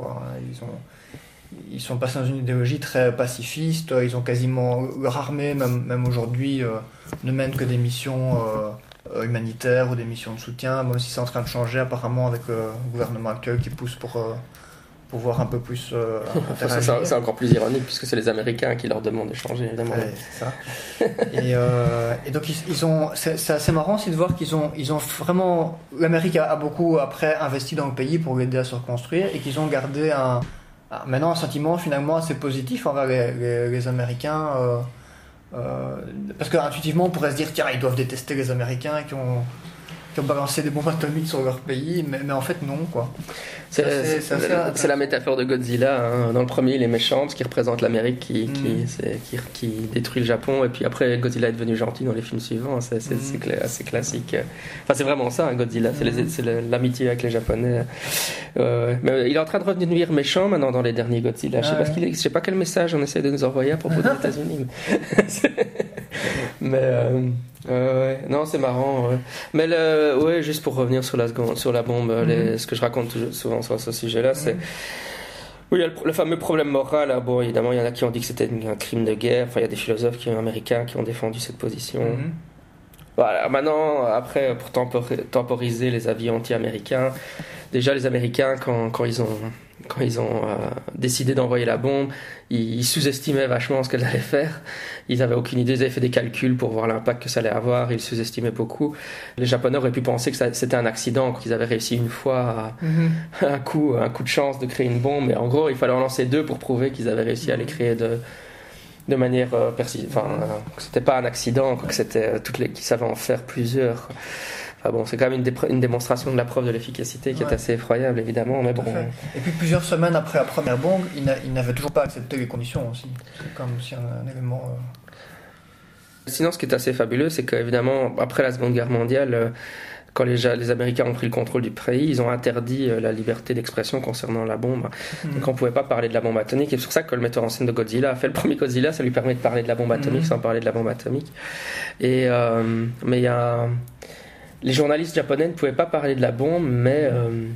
Ils, ont, ils sont passés dans une idéologie très pacifiste. Ils ont quasiment leur armée, même, même aujourd'hui, euh, ne mène que des missions humanitaires ou des missions de soutien, même si c'est en train de changer apparemment avec le gouvernement actuel qui pousse pour euh, pour voir un peu plus euh, c'est encore plus ironique puisque c'est les Américains qui leur demandent d'échanger, évidemment. Ouais, c'est ça. et, euh, et donc ils, ils ont, c'est assez marrant aussi de voir qu'ils ont, ils ont vraiment, l'Amérique a, a beaucoup après investi dans le pays pour l'aider à se reconstruire et qu'ils ont gardé un, maintenant un sentiment finalement assez positif envers les, les- les Américains. euh, euh, parce qu'intuitivement on pourrait se dire tiens ils doivent détester les Américains qui ont qui ont balancé des bombes atomiques sur leur pays, mais, mais en fait non quoi. C'est assez la métaphore de Godzilla. hein. Dans le premier, il est méchant parce qu'il représente l'Amérique qui, qui, c'est- qui, qui détruit le Japon. Et puis après, Godzilla est devenu gentil dans les films suivants. C'est c'est- cla- assez classique. Enfin, c'est vraiment ça, hein, Godzilla. C'est le- l'amitié avec les Japonais. Euh, mais il est en train de redevenir méchant maintenant dans les derniers Godzilla. Je sais pas, ouais. sais pas quel message on essaie de nous envoyer à propos des États-Unis. mais euh, euh, ouais. non, c'est marrant. ouais. Mais le, ouais, juste pour revenir sur la, sur la bombe, les- ce que je raconte souvent sur ce sujet-là, c'est oui, il y a le, le fameux problème moral. hein. Bon, évidemment, il y en a qui ont dit que c'était un crime de guerre. Enfin, il y a des philosophes qui, américains qui ont défendu cette position. Mhm. Voilà, maintenant, après, pour tempor- temporiser les avis anti-américains, déjà les Américains, quand, quand ils ont, quand ils ont euh, décidé d'envoyer la bombe, ils, sous-estimaient vachement ce qu'elle allait faire. Ils avaient aucune idée, ils avaient fait des calculs pour voir l'impact que ça allait avoir, ils sous-estimaient beaucoup. Les Japonais auraient pu penser que c'était un accident, qu'ils avaient réussi une fois à, un, coup, un coup de chance de créer une bombe, mais en gros, il fallait en lancer deux pour prouver qu'ils avaient réussi à les créer de de manière euh, persistante. Enfin, euh, c'était pas un accident, que c'était toutes les qui savaient en faire plusieurs bon, c'est quand même une, démonstration de la preuve de l'efficacité qui est assez effroyable, évidemment. Mais bon. Et puis plusieurs semaines après la première bombe, il n'avait toujours pas accepté les conditions aussi. C'est comme si un, élément. Euh, Sinon, ce qui est assez fabuleux, c'est qu'évidemment, après la Seconde Guerre mondiale, euh, quand les, les, Américains ont pris le contrôle du pays, ils ont interdit euh, la liberté d'expression concernant la bombe. Mhm. Donc on ne pouvait pas parler de la bombe atomique. Et c'est pour ça que le metteur en scène de Godzilla a fait le premier Godzilla, ça lui permet de parler de la bombe atomique mhm. sans parler de la bombe atomique. Et, mais il y a les journalistes japonais ne pouvaient pas parler de la bombe, mais euh,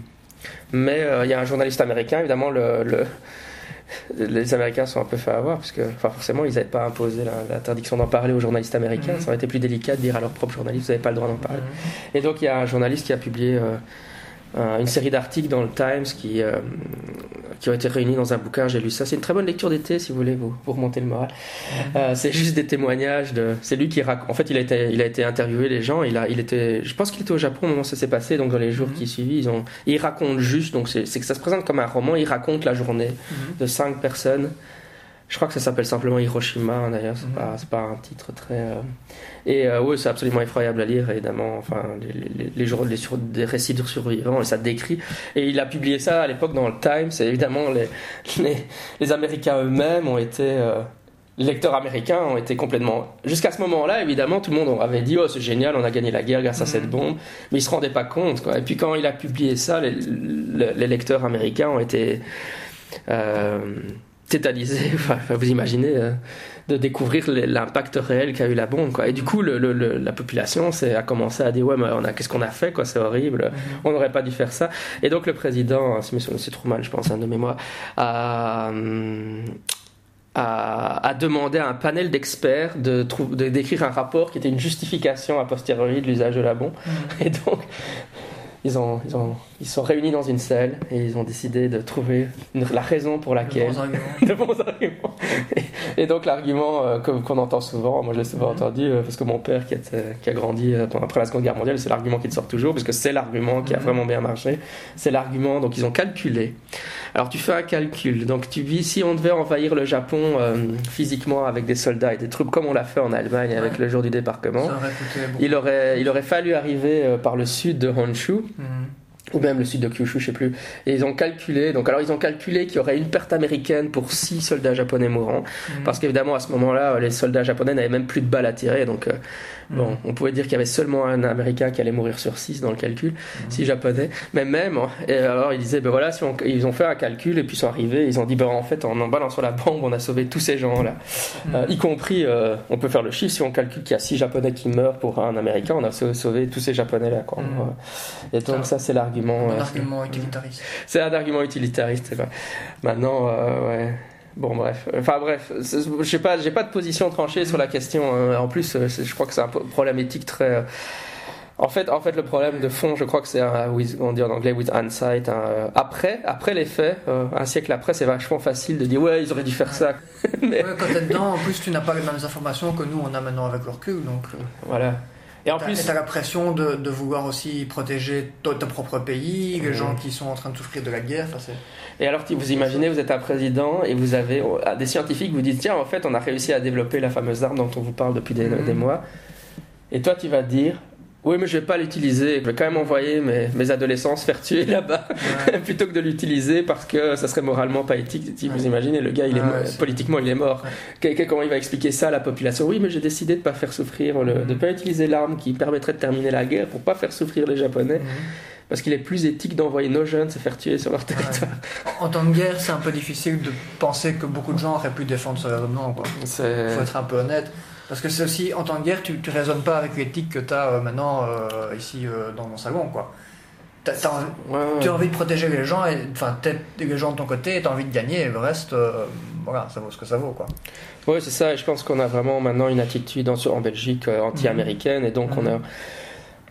mais euh, il y a un journaliste américain, évidemment, le, les Américains sont un peu fait avoir, parce que enfin, forcément, ils n'avaient pas imposé l'interdiction d'en parler aux journalistes américains. Mhm. Ça aurait été plus délicat de dire à leurs propres journalistes, vous n'avez pas le droit d'en parler. Mhm. Et donc, il y a un journaliste qui a publié euh, une série d'articles dans le Times qui, euh, qui ont été réunis dans un bouquin. J'ai lu ça. C'est une très bonne lecture d'été, si vous voulez, vous, pour remonter le moral. Euh, c'est juste des témoignages de. C'est lui qui raconte. En fait, il a été, il a été interviewé les gens. Il a, il était. Je pense qu'il était au Japon au moment où ça s'est passé. Donc dans les jours mhm. qui suivent, ils ont. Il raconte juste. Donc c'est que ça se présente comme un roman. Il raconte la journée mhm. de cinq personnes. Je crois que ça s'appelle simplement Hiroshima, hein, d'ailleurs, c'est pas, pas, un titre très. Euh, et euh, oui, c'est absolument effroyable à lire, évidemment. Enfin, les, les, les, sur, des récits de survivants, et ça décrit. Et il a publié ça à l'époque dans le Times, et évidemment, les, les, Américains eux-mêmes ont été. Euh, les lecteurs américains ont été complètement. Jusqu'à ce moment-là, évidemment, tout le monde avait dit Oh, c'est génial, on a gagné la guerre grâce à cette mm. bombe. Mais ils se rendaient pas compte. Quoi. Et puis quand il a publié ça, les, lecteurs américains ont été. Euh, tétanisés. Enfin, vous imaginez de découvrir l'impact réel qu'a eu la bombe. Quoi. Et du coup, le, la population a commencé à dire Ouais, mais on a, qu'est-ce qu'on a fait quoi, C'est horrible, mhm. on n'aurait pas dû faire ça. Et donc, le président, c'est M. Truman, je pense, un de mémoire, a. A, demandé à un panel d'experts de, d'écrire un rapport qui était une justification a posteriori de l'usage de la bombe. Mhm. Et donc, ils, ont, ils, ont, ils sont réunis dans une salle et ils ont décidé de trouver la raison pour laquelle. De bons arguments. et, donc, l'argument euh, qu'on entend souvent, moi je l'ai souvent entendu, euh, parce que mon père qui, qui a grandi euh, après la Seconde Guerre mondiale, c'est l'argument qui sort toujours, parce que c'est l'argument qui a vraiment bien marché. C'est l'argument, donc ils ont calculé. Alors, tu fais un calcul. Donc, tu vis, si on devait envahir le Japon physiquement avec des soldats et des troupes, comme on l'a fait en Allemagne avec le jour du débarquement, il, aurait, il aurait fallu arriver par le sud de Honshu ou même le sud de Kyushu, je sais plus. Et ils ont calculé, donc alors ils ont calculé qu'il y aurait une perte américaine pour 6 soldats japonais mourants, mhm. parce qu'évidemment à ce moment-là, les soldats japonais n'avaient même plus de balles à tirer, donc euh, bon, on pouvait dire qu'il y avait seulement un américain qui allait mourir sur 6 dans le calcul, 6 mhm. japonais, mais même, et alors ils disaient, ben voilà, si ils ont fait un calcul et puis ils sont arrivés, ils ont dit, ben en fait, en en balançant la bombe, on a sauvé tous ces gens-là, euh, y compris, euh, on peut faire le chiffre, si on calcule qu'il y a 6 japonais qui meurent pour un américain, on a sauvé tous ces japonais-là, quoi. Et donc ça, c'est l'argument un argument utilitariste. C'est un argument utilitariste. Maintenant, euh, ouais. Bon, bref. Enfin, bref. Je sais pas, j'ai pas de position tranchée sur la question. Hein. En plus, euh, je crois que c'est un problème éthique très. Euh, en fait, en fait, le problème de fond, je crois que c'est un, on dit en anglais with hindsight. après, après les faits, un siècle après, c'est vachement facile de dire ouais, ils auraient dû faire ça. Mais... quand t'es dedans, en plus, tu n'as pas les mêmes informations que nous, on a maintenant avec le recul, donc. Voilà. Et en plus, tu as la pression de, de, vouloir aussi protéger ton, propre pays, les gens qui sont en train de souffrir de la guerre. et alors, vous imaginez, vous êtes un président et vous avez des scientifiques vous disent tiens, en fait, on a réussi à développer la fameuse arme dont on vous parle depuis des, des mhm. mois. Et toi, tu vas dire oui, mais je vais pas l'utiliser. Je vais quand même envoyer mes, mes adolescents se faire tuer là-bas plutôt que de l'utiliser parce que ça serait moralement pas éthique. Si vous imaginez, le gars, il est politiquement, il est mort. Comment il va expliquer ça à la population? Oui, mais j'ai décidé de pas faire souffrir, le, de pas utiliser l'arme qui permettrait de terminer la guerre pour pas faire souffrir les Japonais. Parce qu'il est plus éthique d'envoyer nos jeunes se faire tuer sur leur territoire. En temps de guerre, c'est un peu difficile de penser que beaucoup de gens auraient pu défendre ce raisonnement. Il faut être un peu honnête. Parce que c'est aussi, en temps de guerre, tu ne raisonnes pas avec l'éthique que tu as euh, maintenant euh, ici euh, dans mon salon. quoi. Tu as, envie de protéger les gens, enfin, les gens de ton côté, tu as envie de gagner, et le reste, voilà, ça vaut ce que ça vaut. quoi. Oui, c'est ça, et je pense qu'on a vraiment maintenant une attitude en, en Belgique anti-américaine, et donc on a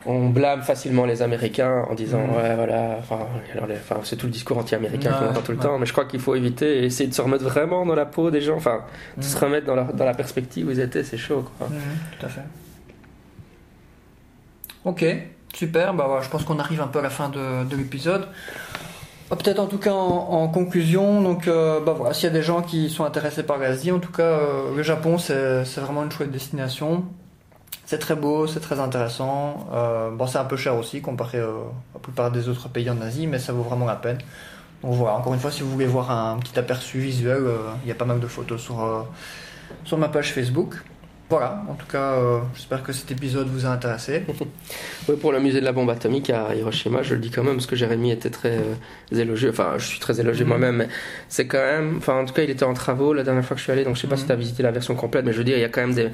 on blâme facilement les Américains en disant ouais voilà enfin, enfin, c'est tout le discours anti-américain qu'on entend tout le ouais. temps mais je crois qu'il faut éviter et essayer de se remettre vraiment dans la peau des gens enfin de se Mhm. remettre dans la, dans la perspective où ils étaient c'est chaud quoi Mhm, tout à fait. Ok, super. Bah, voilà, je pense qu'on arrive un peu à la fin de, de l'épisode. Ah, Peut-être en tout cas en, en conclusion, donc euh, bah voilà, s'il y a des gens qui sont intéressés par l'Asie, en tout cas euh, le Japon c'est vraiment une chouette destination. C'est très beau, c'est très intéressant. Euh, bon, c'est un peu cher aussi comparé euh, à la plupart des autres pays en Asie, mais ça vaut vraiment la peine. Donc voilà, encore une fois, si vous voulez voir un petit aperçu visuel, euh, il y a pas mal de photos sur, sur ma page Facebook. Voilà, en tout cas, euh, j'espère que cet épisode vous a intéressé. Ouais, pour le musée de la bombe atomique à Hiroshima, je le dis quand même parce que Jérémy était très euh, élogieux. Enfin, je suis très élogieux Mhm. moi-même, mais c'est quand même. Enfin, en tout cas, il était en travaux la dernière fois que je suis allé, donc je sais pas Mhm. si tu as visité la version complète, mais je veux dire, il y a quand même des,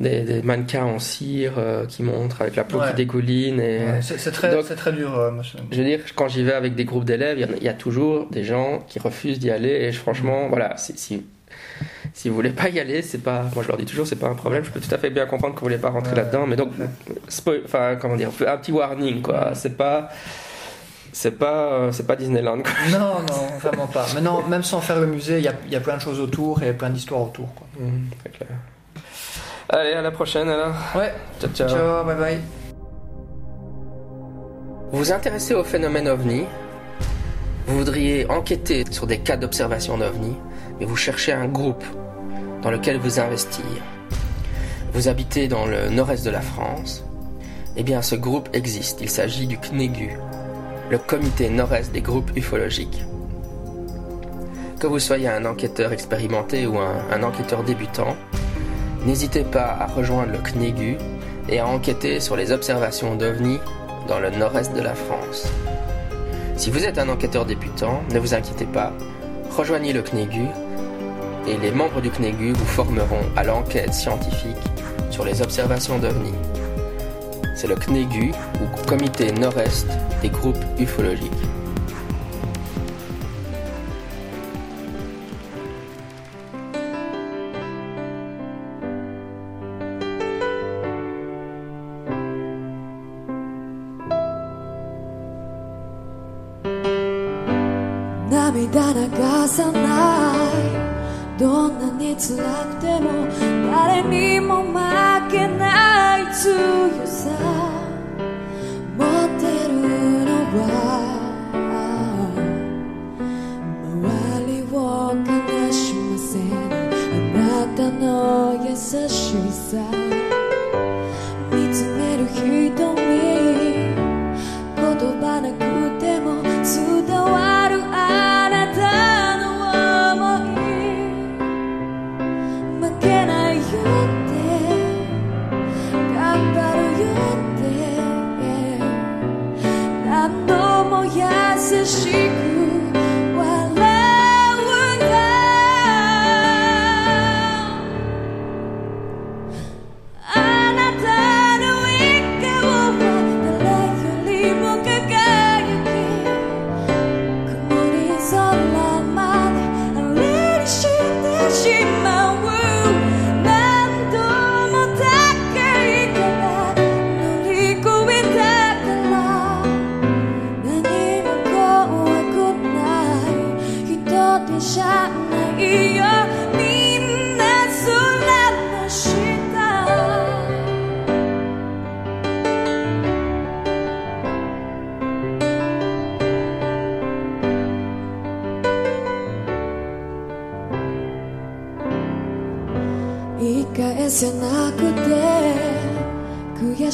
des, des mannequins en cire euh, qui montrent avec la peau Ouais. qui dégouline. Et... Ouais, c'est très, Donc- très dur, euh. Je veux dire, quand j'y vais avec des groupes d'élèves, il y a- il y, a toujours des gens qui refusent d'y aller. Et je- franchement, voilà, si, si, si vous voulez pas y aller, c'est pas. Moi, je leur dis toujours, c'est pas un problème. Je peux tout à fait bien comprendre que vous voulez pas rentrer Ouais, là-dedans. Mais donc, spoil- enfin, comment dire, un petit warning, quoi. C'est pas. C'est pas, euh, c'est pas Disneyland, quoi. Non, non, vraiment pas. Mais non, même sans faire le musée, il y a, y a plein de choses autour et plein d'histoires autour. Quoi. C'est clair. Allez, à la prochaine alors. Ouais, Ciao, ciao. ciao, bye bye. Vous vous intéressez au phénomène ovni? Vous voudriez enquêter sur des cas d'observation d'ovni, mais vous cherchez un groupe dans lequel vous investir. Vous habitez dans le nord-est de la France Eh bien, ce groupe existe. Il s'agit du CNEGU, le Comité Nord-Est des groupes ufologiques. Que vous soyez un enquêteur expérimenté ou un, un enquêteur débutant, n'hésitez pas à rejoindre le CNEGU et à enquêter sur les observations d'OVNI dans le nord-est de la France. Si vous êtes un enquêteur débutant, ne vous inquiétez pas, rejoignez le CNEGU et les membres du CNEGU vous formeront à l'enquête scientifique sur les observations d'OVNI. C'est le CNEGU ou Comité Nord-Est des groupes ufologiques.「さない」「どんなに辛くても誰にも負けない強さ」「持ってるのは周りを悲しませないあなたの優しさ」「見つめる瞳」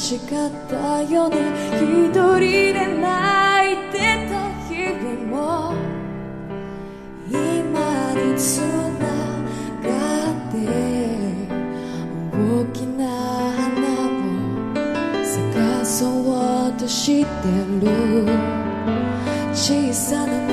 しかったよね。一人で泣いてた日々も。今につながって大きな花を咲かそうとしてる。小さな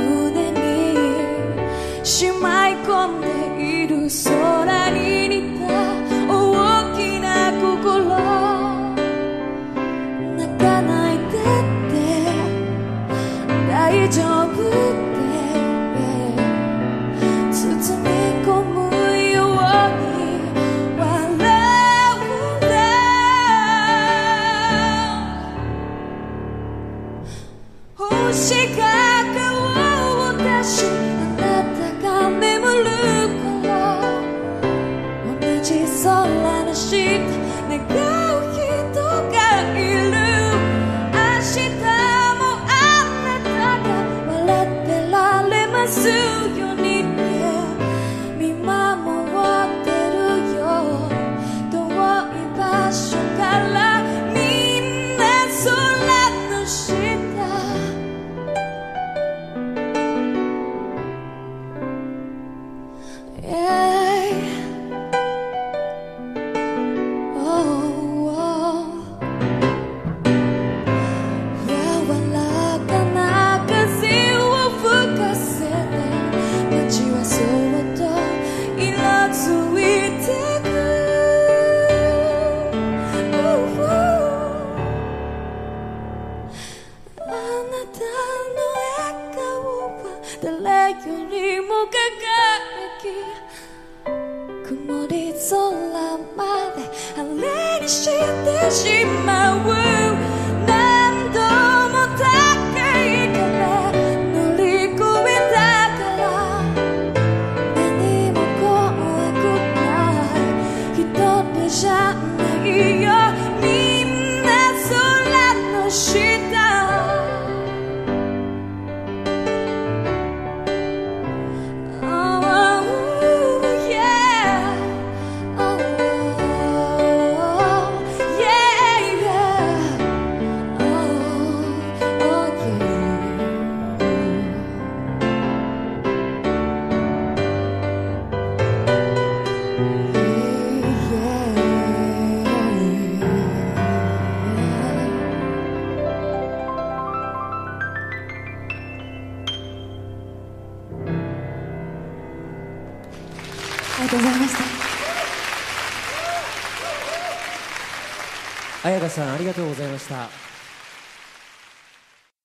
さんありがとうございました。